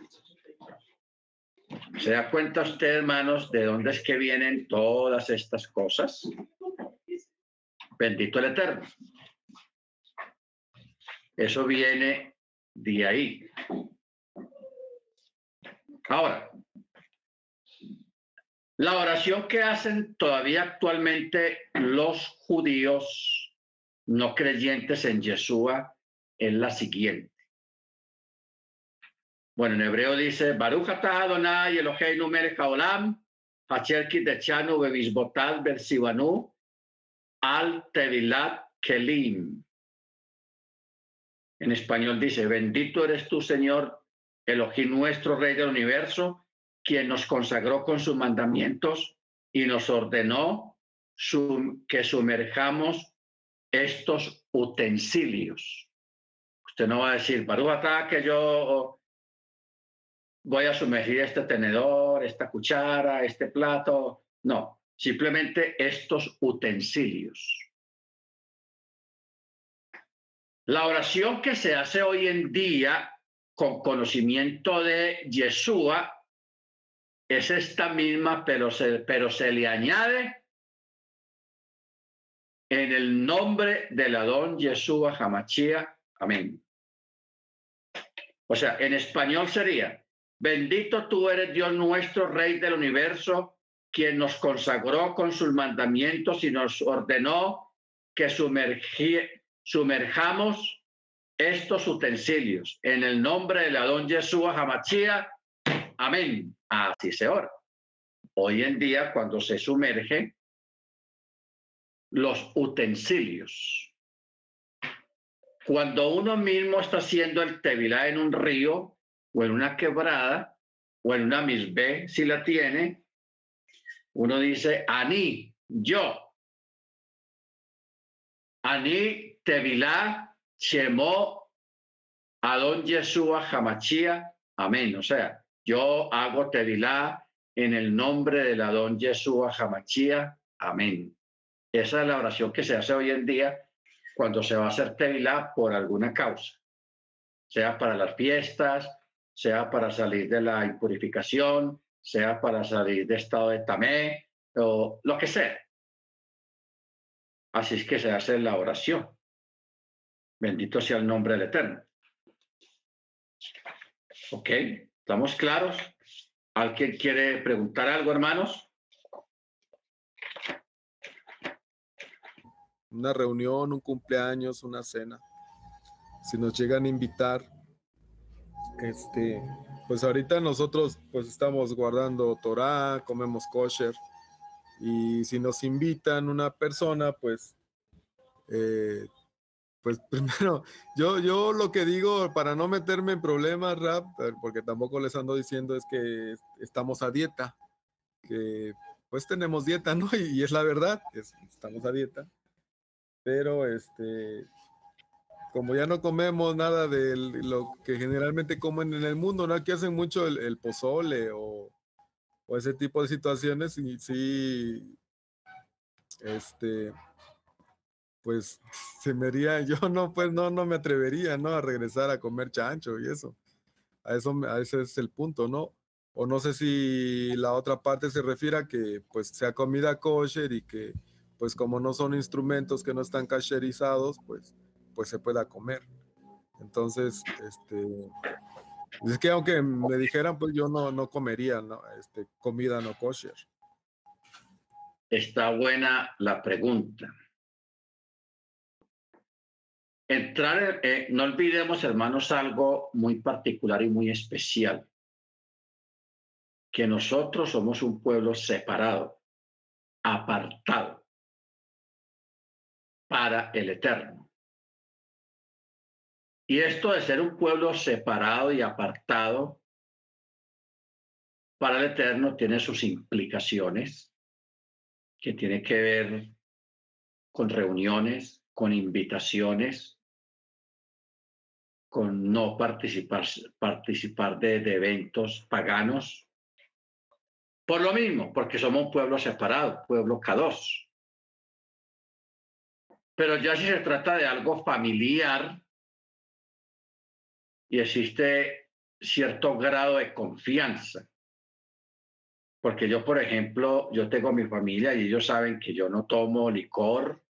¿Se da cuenta usted, hermanos, de dónde es que vienen todas estas cosas? Bendito el Eterno. Eso viene de ahí. Ahora, la oración que hacen todavía actualmente los judíos no creyentes en Yeshua es la siguiente. Bueno, en hebreo dice, Baruch atah Adonai Eloheinu melech haolam, asher kidechanu bebisbotat bersivanu, al tevilat kelim. En español dice, bendito eres tú, Señor, Elohim nuestro, Rey del universo, quien nos consagró con sus mandamientos y nos ordenó que sumerjamos estos utensilios. Usted no va a decir, Baruch que yo voy a sumergir este tenedor, esta cuchara, este plato. No, simplemente estos utensilios. La oración que se hace hoy en día con conocimiento de Yeshua es esta misma, pero se, pero se le añade en el nombre del Adón Yeshua Hamachía. Amén. O sea, en español sería, bendito tú eres Dios nuestro, Rey del universo, quien nos consagró con sus mandamientos y nos ordenó que sumerjamos estos utensilios en el nombre del Adón Yeshua Hamachía. Amén. Así se ora. Hoy en día, cuando se sumerge los utensilios, cuando uno mismo está haciendo el tevilá en un río o en una quebrada o en una misbe, si la tiene, uno dice, Ani, yo. Ani Tevilá, Chemó, Adón Yeshua, Hamachía, amén. O sea, yo hago Tevilá en el nombre del Adón Yeshua, Hamachía, amén. Esa es la oración que se hace hoy en día cuando se va a hacer Tevilá por alguna causa, sea para las fiestas, sea para salir de la impurificación, sea para salir de estado de tamé, o lo que sea. Así es que se hace la oración. Bendito sea el nombre del Eterno. Ok, ¿estamos claros? ¿Alguien quiere preguntar algo, hermanos? Una reunión, un cumpleaños, una cena. Si nos llegan a invitar, este, pues ahorita nosotros pues estamos guardando Torah, comemos kosher y si nos invitan una persona, pues eh, pues (laughs) primero, yo, yo lo que digo para no meterme en problemas, Rap, porque tampoco les ando diciendo es que estamos a dieta, que pues tenemos dieta, ¿no? (laughs) Y, es la verdad, estamos a dieta. Pero este, como ya no comemos nada de lo que generalmente comen en el mundo, ¿no? Aquí hacen mucho el, pozole o, o ese tipo de situaciones y sí, este, pues se me haría, (laughs) yo no, pues no, no me atrevería, ¿no? A regresar a comer chancho y eso. A eso, a ese es el punto, ¿no? O no sé si la otra parte se refiere a que pues sea comida kosher y que pues como no son instrumentos que no están cacherizados, pues, pues se pueda comer. Entonces, este, es que aunque me dijeran, pues yo no, no comería ¿no? Este, comida no kosher. Está buena la pregunta. Entrar, eh, no olvidemos, hermanos, algo muy particular y muy especial, que nosotros somos un pueblo separado, apartado para el Eterno. Y esto de ser un pueblo separado y apartado para el Eterno tiene sus implicaciones, que tiene que ver con reuniones, con invitaciones, con no participar, participar de, eventos paganos. Por lo mismo, porque somos un pueblo separado, pueblo K2. Pero ya si se trata de algo familiar, y existe cierto grado de confianza. Porque yo, por ejemplo, yo tengo mi familia y ellos saben que yo no tomo licor,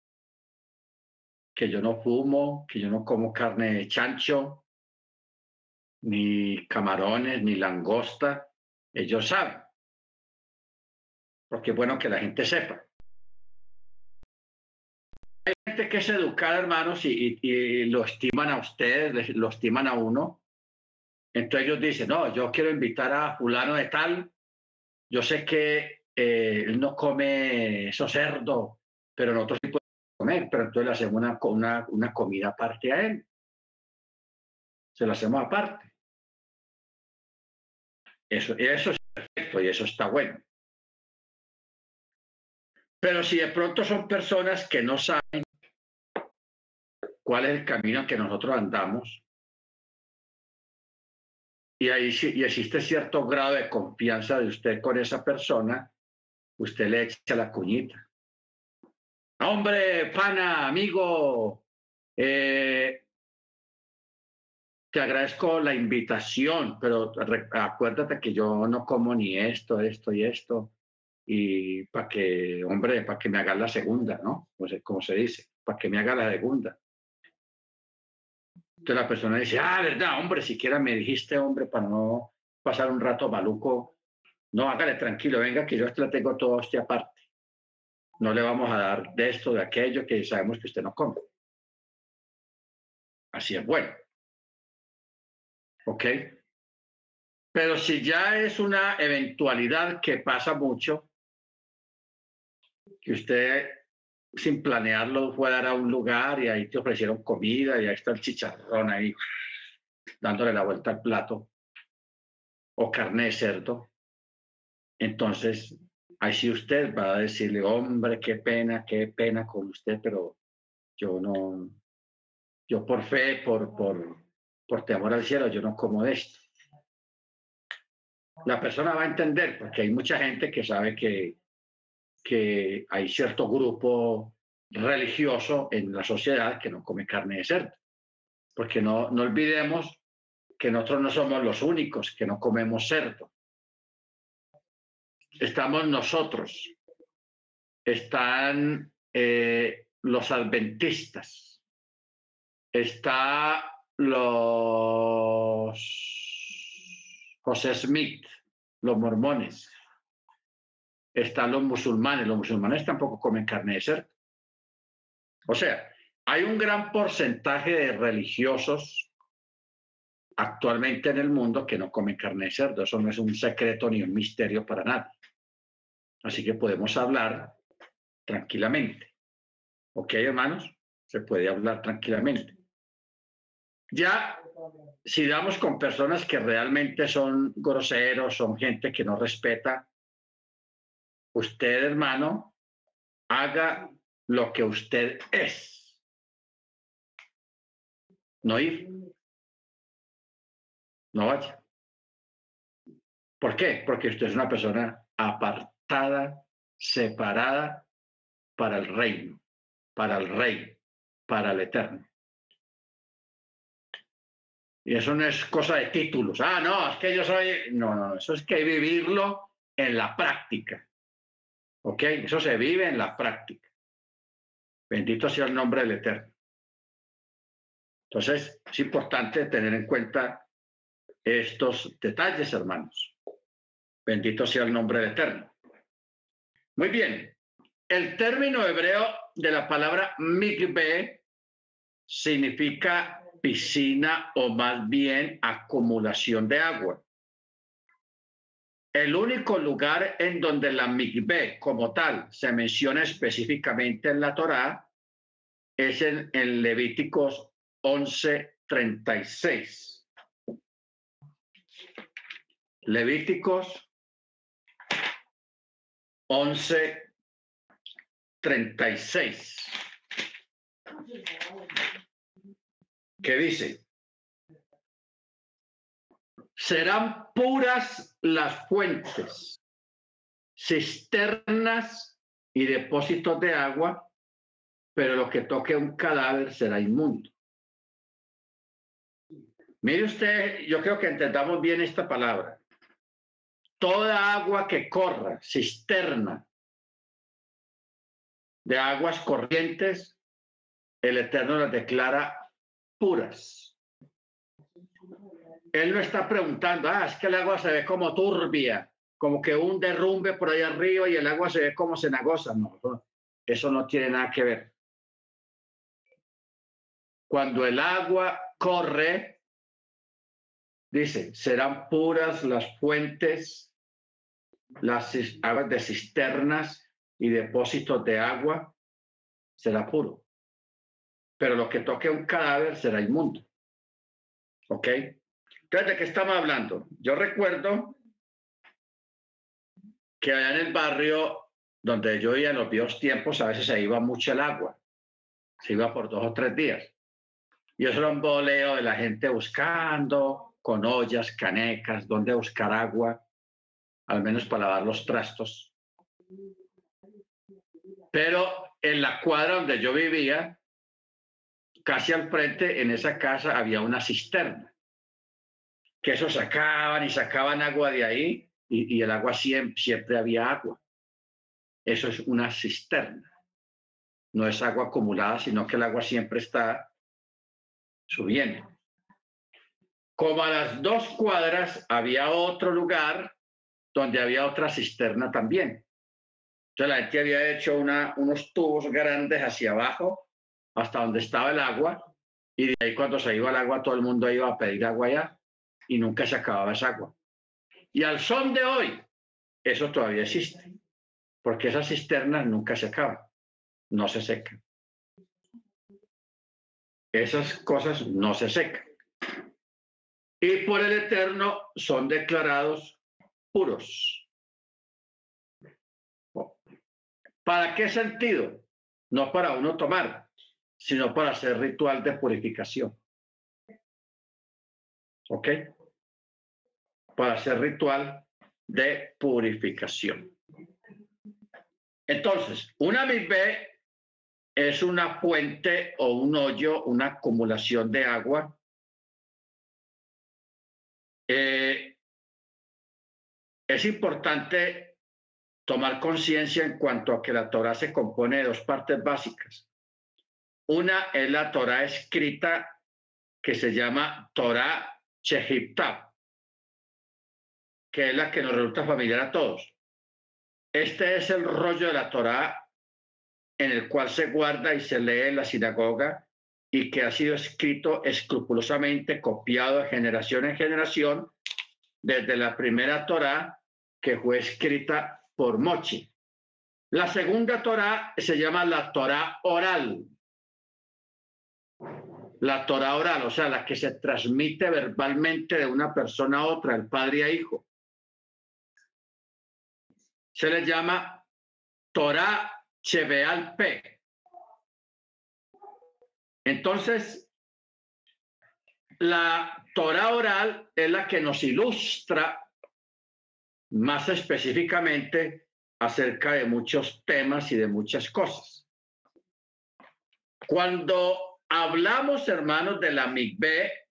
que yo no fumo, que yo no como carne de chancho, ni camarones, ni langosta. Ellos saben. Porque es bueno que la gente sepa. Gente que es educada, hermanos, y, lo estiman a ustedes, lo estiman a uno. Entonces ellos dicen, no, yo quiero invitar a fulano de tal. Yo sé que eh, él no come esos cerdo, pero nosotros sí podemos comer, pero entonces le hacemos una, una, una comida aparte a él. Se lo hacemos aparte. Eso, eso es perfecto y eso está bueno. Pero si de pronto son personas que no saben cuál es el camino que nosotros andamos, y ahí y existe cierto grado de confianza de usted con esa persona, usted le echa la cuñita. Hombre, pana, amigo, eh, te agradezco la invitación, pero acuérdate que yo no como ni esto, esto y esto y para que, hombre, para que me haga la segunda, ¿no? Pues, como se dice, para que me haga la segunda. Entonces la persona dice, ah, verdad, hombre, siquiera me dijiste, hombre, para no pasar un rato maluco, no, hágale tranquilo, venga, que yo te la tengo todo usted aparte. No le vamos a dar de esto, de aquello que sabemos que usted no come. Así es bueno. ¿Ok? Pero si ya es una eventualidad que pasa mucho, que usted sin planearlo fue a dar a un lugar y ahí te ofrecieron comida y ahí está el chicharrón ahí dándole la vuelta al plato o carne de cerdo. Entonces, ahí sí usted va a decirle, hombre, qué pena, qué pena con usted, pero yo no, yo por fe, por, por, por temor al cielo, yo no como de esto. La persona va a entender, porque hay mucha gente que sabe que que hay cierto grupo religioso en la sociedad que no come carne de cerdo. Porque no, no olvidemos que nosotros no somos los únicos que no comemos cerdo. Estamos nosotros, están eh, los adventistas, está los José Smith, los mormones, están los musulmanes. Los musulmanes tampoco comen carne de cerdo. O sea, hay un gran porcentaje de religiosos actualmente en el mundo que no comen carne de cerdo. Eso no es un secreto ni un misterio para nadie. Así que podemos hablar tranquilamente. ¿Ok, hermanos? Se puede hablar tranquilamente. Ya, si damos con personas que realmente son groseros, son gente que no respeta usted, hermano, haga lo que usted es. No ir. No vaya. ¿Por qué? Porque usted es una persona apartada, separada para el reino, para el rey, para el eterno. Y eso no es cosa de títulos. Ah, no, es que yo soy... No, no, eso es que vivirlo en la práctica. ¿Ok? Eso se vive en la práctica. Bendito sea el nombre del Eterno. Entonces, es importante tener en cuenta estos detalles, hermanos. Bendito sea el nombre del Eterno. Muy bien. El término hebreo de la palabra migbe significa piscina o más bien acumulación de agua. El único lugar en donde la migbe como tal se menciona específicamente en la Torá es en, en Levíticos 11:36. Levíticos 11:36. ¿Qué dice? Serán puras las fuentes, cisternas y depósitos de agua, pero lo que toque un cadáver será inmundo. Mire usted, yo creo que entendamos bien esta palabra. Toda agua que corra, cisterna de aguas corrientes, el Eterno las declara puras. Él no está preguntando, ah, es que el agua se ve como turbia, como que un derrumbe por ahí arriba y el agua se ve como cenagosa. No, eso no tiene nada que ver. Cuando el agua corre, dice, serán puras las fuentes, las aguas de cisternas y depósitos de agua, será puro pero lo que toque un cadáver será inmundo. ¿Ok? Entonces, ¿de qué estamos hablando? Yo recuerdo que allá en el barrio donde yo iba en los viejos tiempos, a veces se iba mucho el agua. Se iba por dos o tres días. Y eso era un boleo de la gente buscando con ollas, canecas, donde buscar agua, al menos para lavar los trastos. Pero en la cuadra donde yo vivía, casi al frente, en esa casa, había una cisterna, que eso sacaban y sacaban agua de ahí, y, el agua siempre, siempre había agua. Eso es una cisterna. No es agua acumulada, sino que el agua siempre está subiendo. Como a las dos cuadras había otro lugar donde había otra cisterna también. Entonces la gente había hecho unos tubos grandes hacia abajo hasta donde estaba el agua y de ahí cuando se iba el agua todo el mundo iba a pedir agua allá y nunca se acababa esa agua. Y al son de hoy, eso todavía existe, porque esas cisternas nunca se acaban, no se secan. Esas cosas no se secan. Y por el Eterno son declarados puros. ¿Para qué sentido? No para uno tomar, sino para hacer ritual de purificación. ¿Ok? Para hacer ritual de purificación. Entonces, una misbe es una fuente o un hoyo, una acumulación de agua. Eh, es importante tomar conciencia en cuanto a que la Torah se compone de dos partes básicas. Una es la Torah escrita que se llama Torah Shehiptab, que es la que nos resulta familiar a todos. Este es el rollo de la Torah en el cual se guarda y se lee en la sinagoga y que ha sido escrito escrupulosamente, copiado de generación en generación, desde la primera Torah que fue escrita por Mochi. La segunda Torah se llama la Torah oral, la Torah oral, o sea, la que se transmite verbalmente de una persona a otra, el padre a hijo. Se le llama Torah Chebeal P. Entonces, la Torah oral es la que nos ilustra más específicamente acerca de muchos temas y de muchas cosas. Cuando hablamos, hermanos, de la MIGB,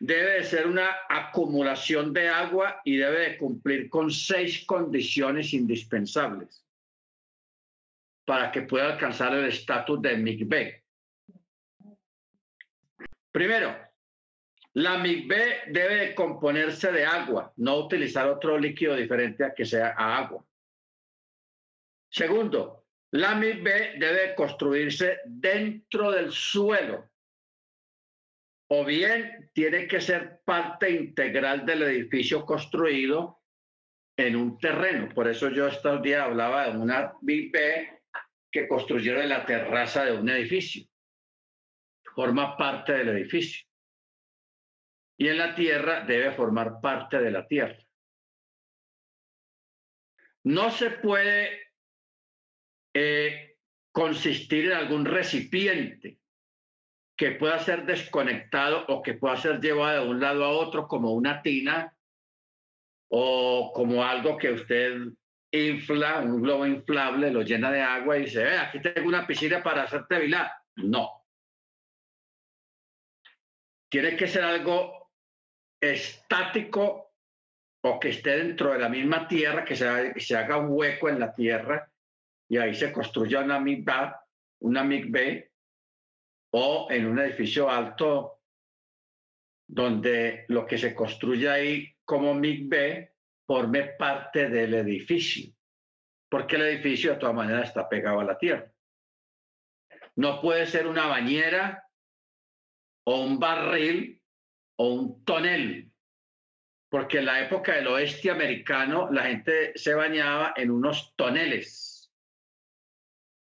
debe de ser una acumulación de agua y debe de cumplir con seis condiciones indispensables para que pueda alcanzar el estatus de MIGB. Primero, la MIGB debe componerse de agua, no utilizar otro líquido diferente a que sea agua. Segundo, la MIGB debe construirse dentro del suelo o bien tiene que ser parte integral del edificio construido en un terreno. Por eso yo estos días hablaba de una MIGB que construyeron en la terraza de un edificio. Forma parte del edificio. Y en la tierra debe formar parte de la tierra. No se puede eh, consistir en algún recipiente que pueda ser desconectado o que pueda ser llevado de un lado a otro como una tina o como algo que usted infla, un globo inflable, lo llena de agua y dice, aquí tengo una piscina para hacerte vilar. No. Tiene que ser algo estático o que esté dentro de la misma tierra, que se, se haga un hueco en la tierra y ahí se construya una MIGBA, una MIGB, o en un edificio alto donde lo que se construye ahí como MIGB forme parte del edificio, porque el edificio de todas maneras está pegado a la tierra. No puede ser una bañera o un barril o un tonel, porque en la época del oeste americano la gente se bañaba en unos toneles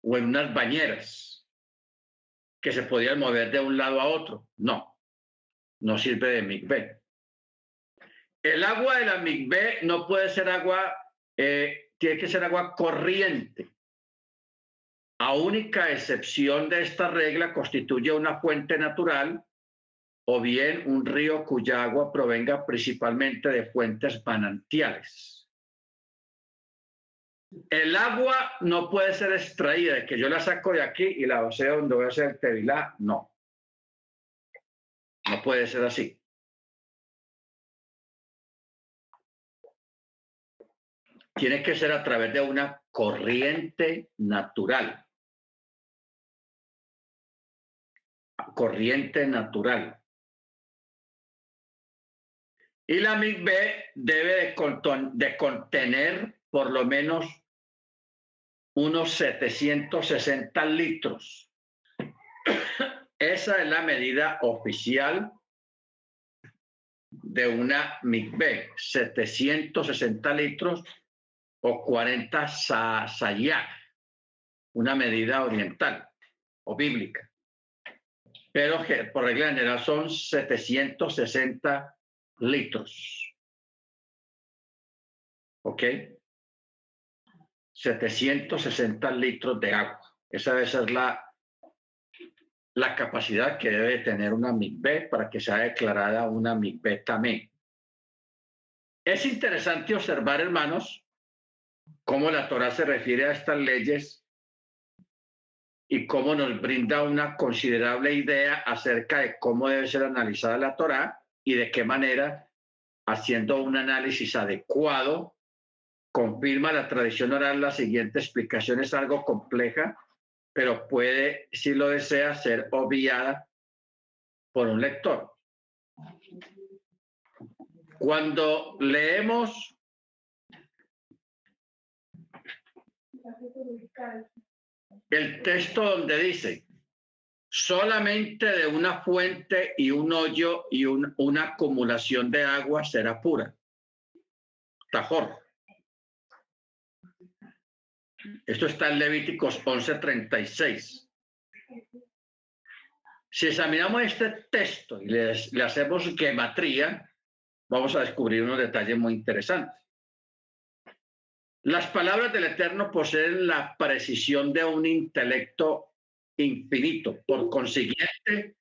o en unas bañeras que se podían mover de un lado a otro. No, no sirve de MIGB. El agua de la MIGB no puede ser agua, eh, tiene que ser agua corriente. A única excepción de esta regla constituye una fuente natural o bien un río cuya agua provenga principalmente de fuentes manantiales. El agua no puede ser extraída, que yo la saco de aquí y la vacío donde voy a hacer tevilá, no. No puede ser así. tiene que ser a través de una corriente natural. Corriente natural. Y la MIB debe de, contener por lo menos unos 760 litros. Esa es la medida oficial de una MIGB, 760 litros o 40 sayak, una medida oriental o bíblica. Pero por regla general son 760 litros. ¿Ok? 760 litros de agua. Esa, esa es la, la capacidad que debe tener una MIGB para que sea declarada una MIGB también. Es interesante observar, hermanos, cómo la Torah se refiere a estas leyes y cómo nos brinda una considerable idea acerca de cómo debe ser analizada la Torah y de qué manera, haciendo un análisis adecuado, confirma la tradición oral. La siguiente explicación es algo compleja, pero puede, si lo desea, ser obviada por un lector. Cuando leemos el texto donde dice, solamente de una fuente y un hoyo y una acumulación de agua será pura. Tajor. Esto está en Levíticos 11:36. Si examinamos este texto y le, le hacemos gematría, vamos a descubrir unos detalles muy interesantes. Las palabras del Eterno poseen la precisión de un intelecto infinito. Por consiguiente,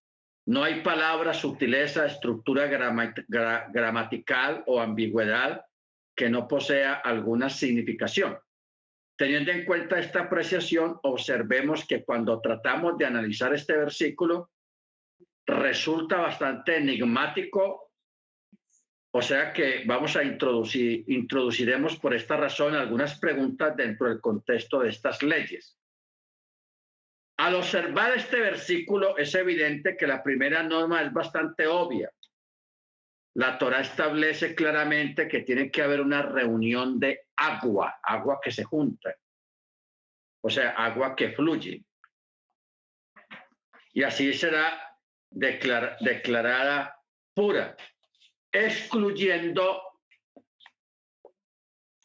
No hay palabra, sutileza, estructura gramatical o ambigüedad que no posea alguna significación. Teniendo en cuenta esta apreciación, observemos que cuando tratamos de analizar este versículo, resulta bastante enigmático, o sea que vamos a introducir, introduciremos por esta razón algunas preguntas dentro del contexto de estas leyes. Al observar este versículo es evidente que la primera norma es bastante obvia. La Torah establece claramente que tiene que haber una reunión de agua, agua que se junta, o sea, agua que fluye. Y así será declarada pura, excluyendo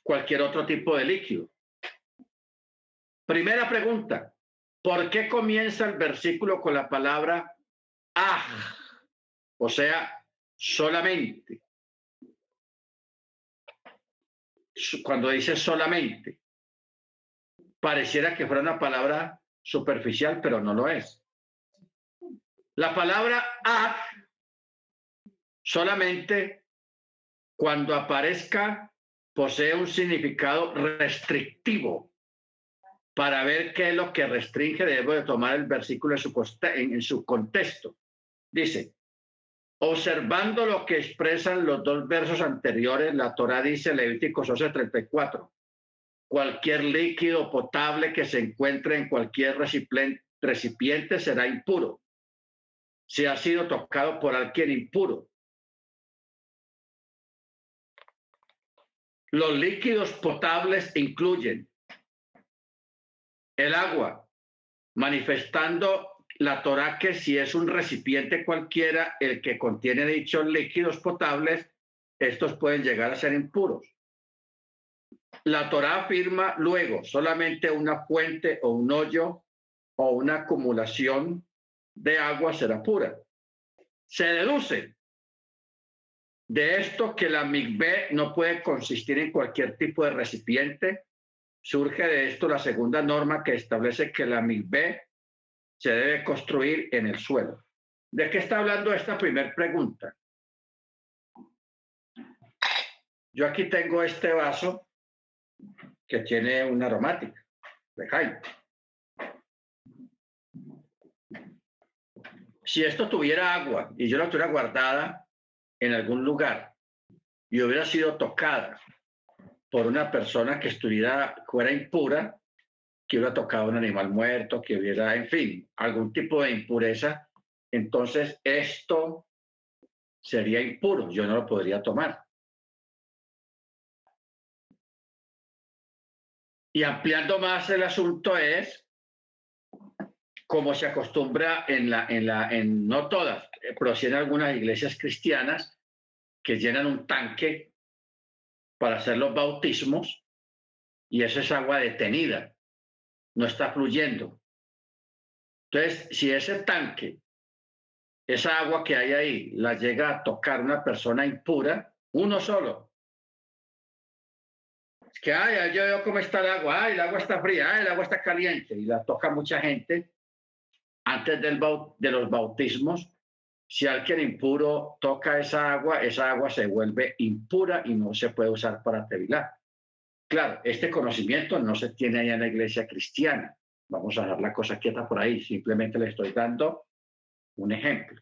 cualquier otro tipo de líquido. Primera pregunta, ¿Por qué comienza el versículo con la palabra ah? O sea, solamente. Cuando dice solamente, pareciera que fuera una palabra superficial, pero no lo es. La palabra ah solamente cuando aparezca posee un significado restrictivo para ver qué es lo que restringe, debo de tomar el versículo en, su contexto. Dice, observando lo que expresan los dos versos anteriores, la Torah dice, Levítico 34, cualquier líquido potable que se encuentre en cualquier recipiente será impuro, si ha sido tocado por alguien impuro. Los líquidos potables incluyen el agua, manifestando la Torah que si es un recipiente cualquiera el que contiene dichos líquidos potables, estos pueden llegar a ser impuros. La Torah afirma luego solamente una fuente o un hoyo o una acumulación de agua será pura. Se deduce de esto que la migbe no puede consistir en cualquier tipo de recipiente Surge de esto la segunda norma que establece que la MIB se debe construir en el suelo. ¿De qué está hablando esta primera pregunta? Yo aquí tengo este vaso que tiene una aromática de Jaime. Si esto tuviera agua y yo la tuviera guardada en algún lugar y hubiera sido tocada por una persona que estuviera, fuera impura, que hubiera tocado un animal muerto, que hubiera, en fin, algún tipo de impureza, entonces esto sería impuro, yo no lo podría tomar. Y ampliando más el asunto es, como se acostumbra en la, en la, en no todas, pero sí en algunas iglesias cristianas, que llenan un tanque para hacer los bautismos y eso es agua detenida, no está fluyendo. Entonces, si ese tanque, esa agua que hay ahí, la llega a tocar una persona impura, uno solo, es que, ay, yo veo cómo está el agua, ay, el agua está fría, ay, el agua está caliente, y la toca mucha gente antes del de los bautismos, si alguien impuro toca esa agua, esa agua se vuelve impura y no se puede usar para tevilar. Claro, este conocimiento no se tiene ahí en la iglesia cristiana. Vamos a dejar la cosa quieta por ahí. Simplemente le estoy dando un ejemplo.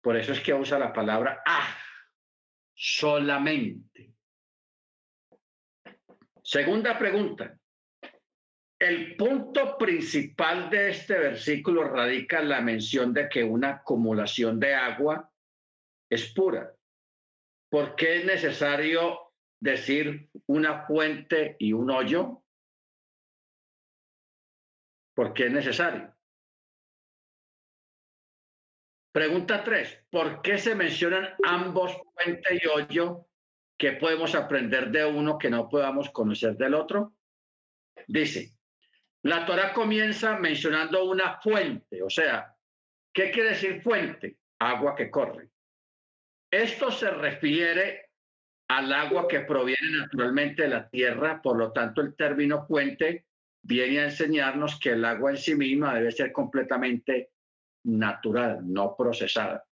Por eso es que usa la palabra ah, solamente. Segunda pregunta. El punto principal de este versículo radica en la mención de que una acumulación de agua es pura. ¿Por qué es necesario decir una fuente y un hoyo? ¿Por qué es necesario? Pregunta tres, ¿por qué se mencionan ambos fuente y hoyo? ¿Qué podemos aprender de uno que no podamos conocer del otro? Dice, la Torah comienza mencionando una fuente, o sea, ¿qué quiere decir fuente? Agua que corre. Esto se refiere al agua que proviene naturalmente de la tierra, por lo tanto el término fuente viene a enseñarnos que el agua en sí misma debe ser completamente natural, no procesada.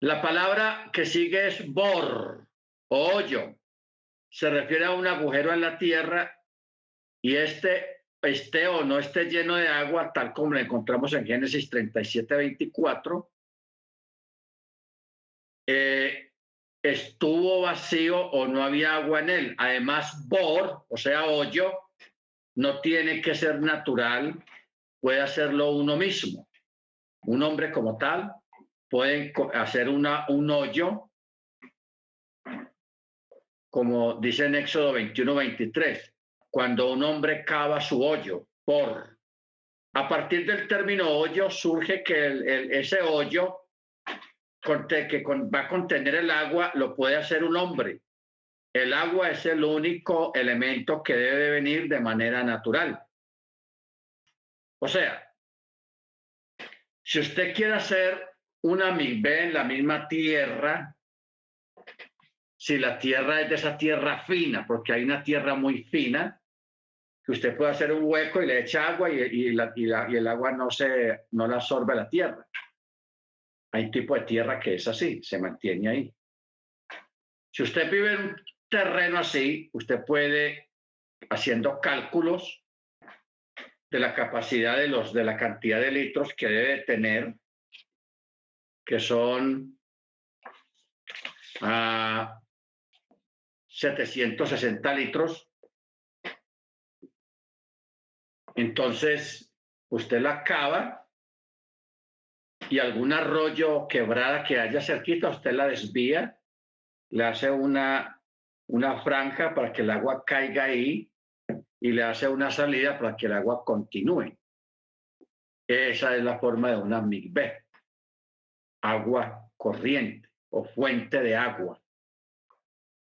La palabra que sigue es bor o hoyo. Se refiere a un agujero en la tierra y este esté o no esté lleno de agua, tal como lo encontramos en Génesis 37, 24, eh, estuvo vacío o no había agua en él. Además, bor, o sea, hoyo, no tiene que ser natural, puede hacerlo uno mismo. Un hombre como tal puede hacer una, un hoyo, como dice en Éxodo 21, 23, cuando un hombre cava su hoyo, por. A partir del término hoyo surge que ese hoyo que va a contener el agua lo puede hacer un hombre. El agua es el único elemento que debe venir de manera natural. O sea, si usted quiere hacer una migbe en la misma tierra, si la tierra es de esa tierra fina, porque hay una tierra muy fina, que usted puede hacer un hueco y le echa agua y, y, el agua no, se, no la absorbe la tierra. Hay un tipo de tierra que es así, se mantiene ahí. Si usted vive en un terreno así, usted puede, haciendo cálculos de la capacidad de los de la cantidad de litros que debe tener, que son a 760 litros. Entonces, usted la acaba y algún arroyo quebrada que haya cerquita, usted la desvía, le hace una, una franja para que el agua caiga ahí y le hace una salida para que el agua continúe. Esa es la forma de una migbe, agua corriente o fuente de agua.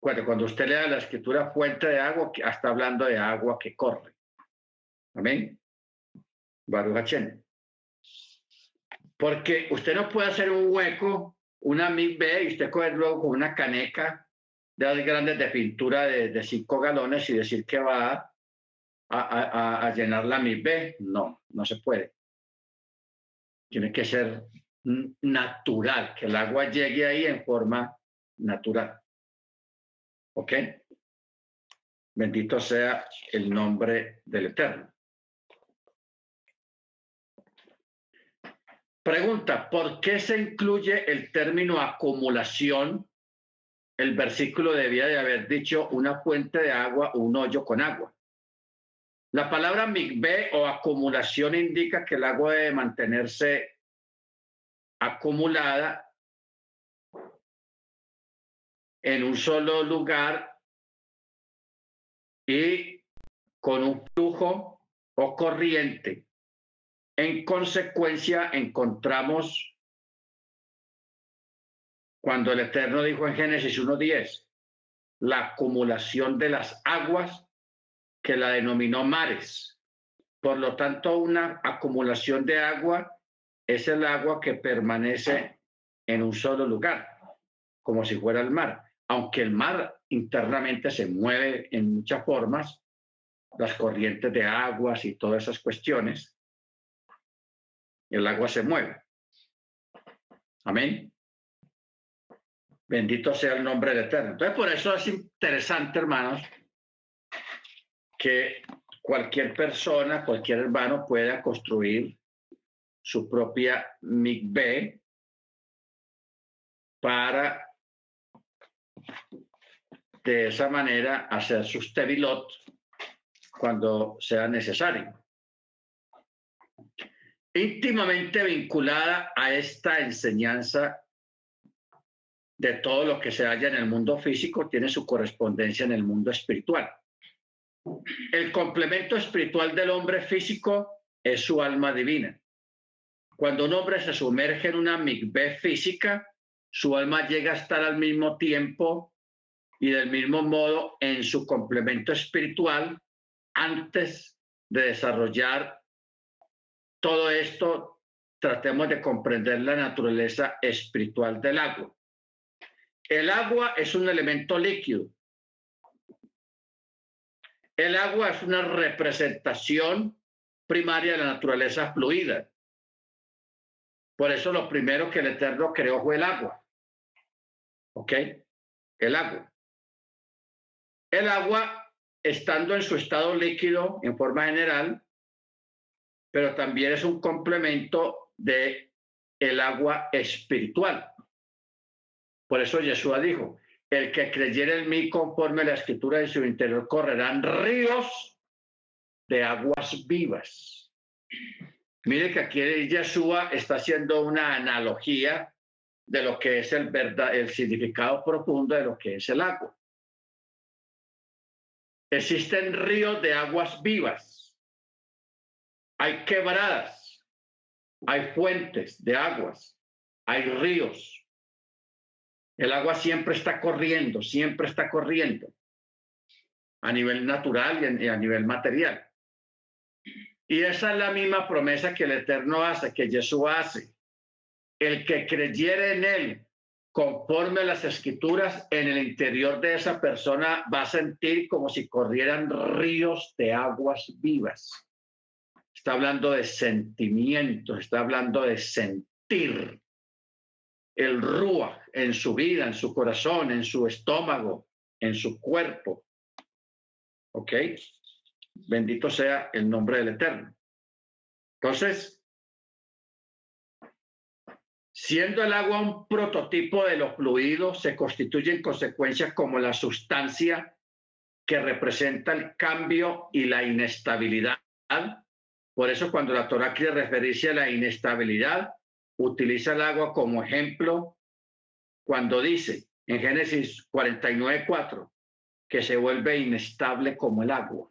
Cuando, usted lea la escritura fuente de agua, está hablando de agua que corre. Amén. Baruch porque usted no puede hacer un hueco, una MIB y usted coger luego con una caneca de las grandes de pintura de, cinco galones y decir que va a, llenar la MIB. No, no se puede. Tiene que ser natural, que el agua llegue ahí en forma natural. ¿Ok? Bendito sea el nombre del Eterno. Pregunta, ¿por qué se incluye el término acumulación? El versículo debía de haber dicho una fuente de agua un hoyo con agua. La palabra migbe o acumulación indica que el agua debe mantenerse acumulada en un solo lugar y con un flujo o corriente en consecuencia, encontramos cuando el Eterno dijo en Génesis 1.10, la acumulación de las aguas que la denominó mares. Por lo tanto, una acumulación de agua es el agua que permanece en un solo lugar, como si fuera el mar. Aunque el mar internamente se mueve en muchas formas, las corrientes de aguas y todas esas cuestiones, el agua se mueve. Amén. Bendito sea el nombre del Eterno. Entonces, por eso es interesante, hermanos, que cualquier persona, cualquier hermano pueda construir su propia migbe para de esa manera hacer sus tevilot cuando sea necesario íntimamente vinculada a esta enseñanza de todo lo que se halla en el mundo físico, tiene su correspondencia en el mundo espiritual. El complemento espiritual del hombre físico es su alma divina. Cuando un hombre se sumerge en una migbe física, su alma llega a estar al mismo tiempo y del mismo modo en su complemento espiritual antes de desarrollar todo esto tratemos de comprender la naturaleza espiritual del agua. El agua es un elemento líquido. El agua es una representación primaria de la naturaleza fluida. Por eso lo primero que el Eterno creó fue el agua. ¿Ok? El agua. El agua, estando en su estado líquido en forma general, pero también es un complemento de el agua espiritual. Por eso Yeshua dijo, el que creyera en mí conforme la escritura de su interior correrán ríos de aguas vivas. Mire que aquí Yeshua está haciendo una analogía de lo que es el, verdad, el significado profundo de lo que es el agua. Existen ríos de aguas vivas. Hay quebradas, hay fuentes de aguas, hay ríos. El agua siempre está corriendo, siempre está corriendo a nivel natural y a nivel material. Y esa es la misma promesa que el Eterno hace, que Jesús hace. El que creyere en Él conforme a las escrituras, en el interior de esa persona va a sentir como si corrieran ríos de aguas vivas. Está hablando de sentimientos, está hablando de sentir el rúa en su vida, en su corazón, en su estómago, en su cuerpo. ¿Ok? Bendito sea el nombre del Eterno. Entonces, siendo el agua un prototipo de lo fluido, se constituye en consecuencia como la sustancia que representa el cambio y la inestabilidad. Por eso cuando la Torah quiere referirse a la inestabilidad, utiliza el agua como ejemplo cuando dice en Génesis 49.4 que se vuelve inestable como el agua.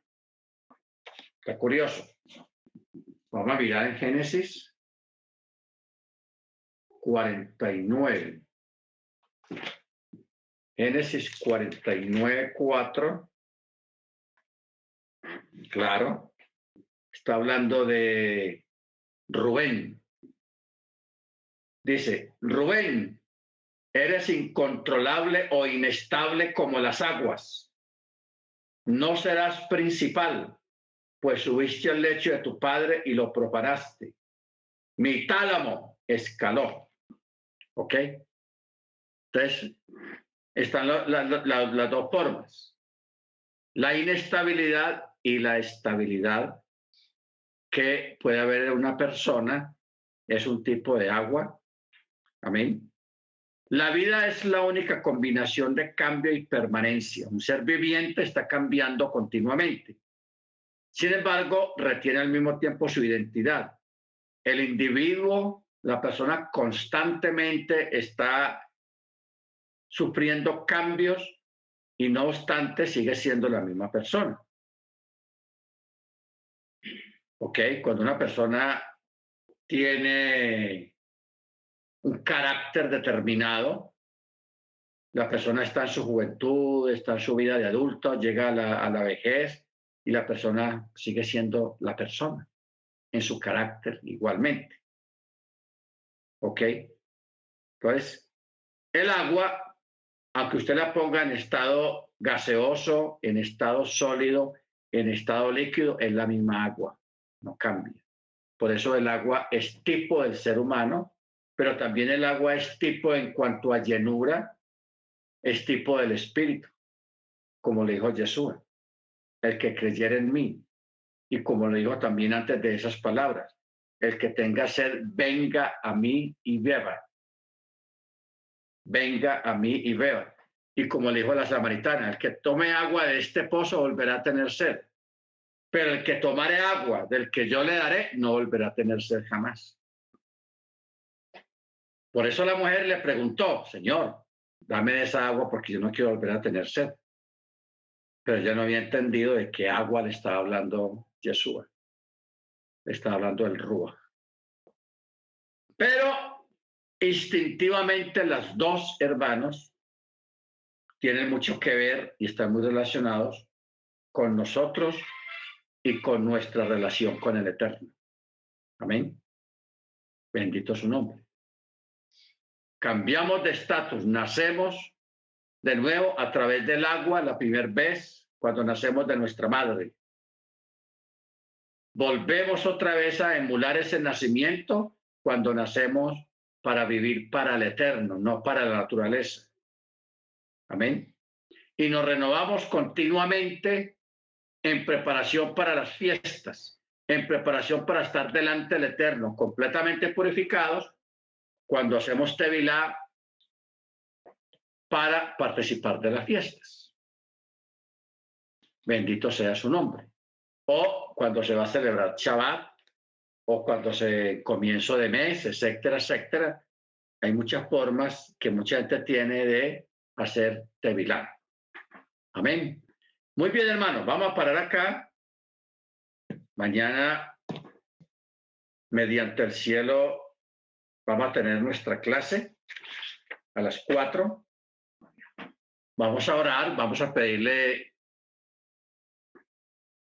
Está curioso. Vamos a mirar en Génesis 49. Génesis 49, 4. Claro. Está hablando de Rubén. Dice, Rubén, eres incontrolable o inestable como las aguas. No serás principal, pues subiste al lecho de tu padre y lo proparaste. Mi tálamo escaló. ¿Ok? Entonces, están las dos formas. La inestabilidad y la estabilidad que puede haber una persona es un tipo de agua Amén. La vida es la única combinación de cambio y permanencia. Un ser viviente está cambiando continuamente. Sin embargo, retiene al mismo tiempo su identidad. El individuo, la persona constantemente está sufriendo cambios y no obstante sigue siendo la misma persona. ¿Ok? Cuando una persona tiene un carácter determinado. La persona está en su juventud, está en su vida de adulto, llega a la, vejez y la persona sigue siendo la persona en su carácter igualmente. ¿Ok? Entonces, el agua, aunque usted la ponga en estado gaseoso, en estado sólido, en estado líquido, es la misma agua, no cambia. Por eso el agua es tipo del ser humano pero también el agua es tipo en cuanto a llenura, es tipo del espíritu, como le dijo Jesús, el que creyera en mí. Y como le dijo también antes de esas palabras, el que tenga sed, venga a mí y beba. Venga a mí y beba. Y como le dijo la samaritana, el que tome agua de este pozo volverá a tener sed. Pero el que tomare agua del que yo le daré no volverá a tener sed jamás. Por eso la mujer le preguntó, Señor, dame esa agua porque yo no quiero volver a tener sed. Pero ella no había entendido de qué agua le estaba hablando Yeshua. Le estaba hablando del Rúa. Pero instintivamente las dos hermanos tienen mucho que ver y están muy relacionados con nosotros y con nuestra relación con el Eterno. Amén. Bendito su nombre cambiamos de estatus, nacemos de nuevo a través del agua la primera vez cuando nacemos de nuestra madre. volvemos otra vez a emular ese nacimiento cuando nacemos para vivir para el eterno, no para la naturaleza. Amén. Y nos renovamos continuamente en preparación para las fiestas, en preparación para estar delante del eterno, completamente purificados cuando hacemos tevilá para participar de las fiestas. Bendito sea su nombre. O cuando se va a celebrar Shabbat, o cuando se comienzo de mes, etcétera, etcétera. Hay muchas formas que mucha gente tiene de hacer tevilá. Amén. Muy bien, hermanos, vamos a parar acá. Mañana, mediante el cielo, vamos a tener nuestra clase a las cuatro. Vamos a orar, vamos a pedirle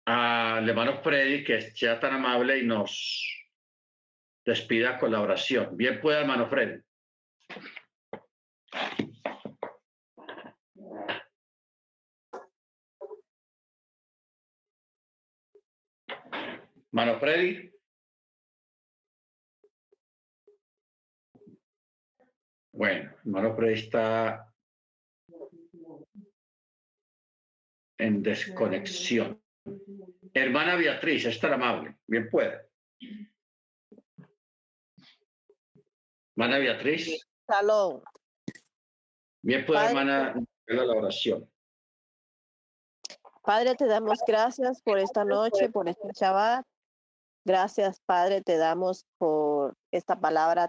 al hermano Freddy que sea tan amable y nos despida con la oración. Bien puede, hermano Freddy. Hermano Freddy. Bueno, hermano Freddy está en desconexión. Hermana Beatriz, es tan amable. Bien puede. Hermana Beatriz. Salón. Bien puede, hermana, la oración. Padre, te damos gracias por esta noche, por este Shabbat. Gracias, Padre, te damos por esta palabra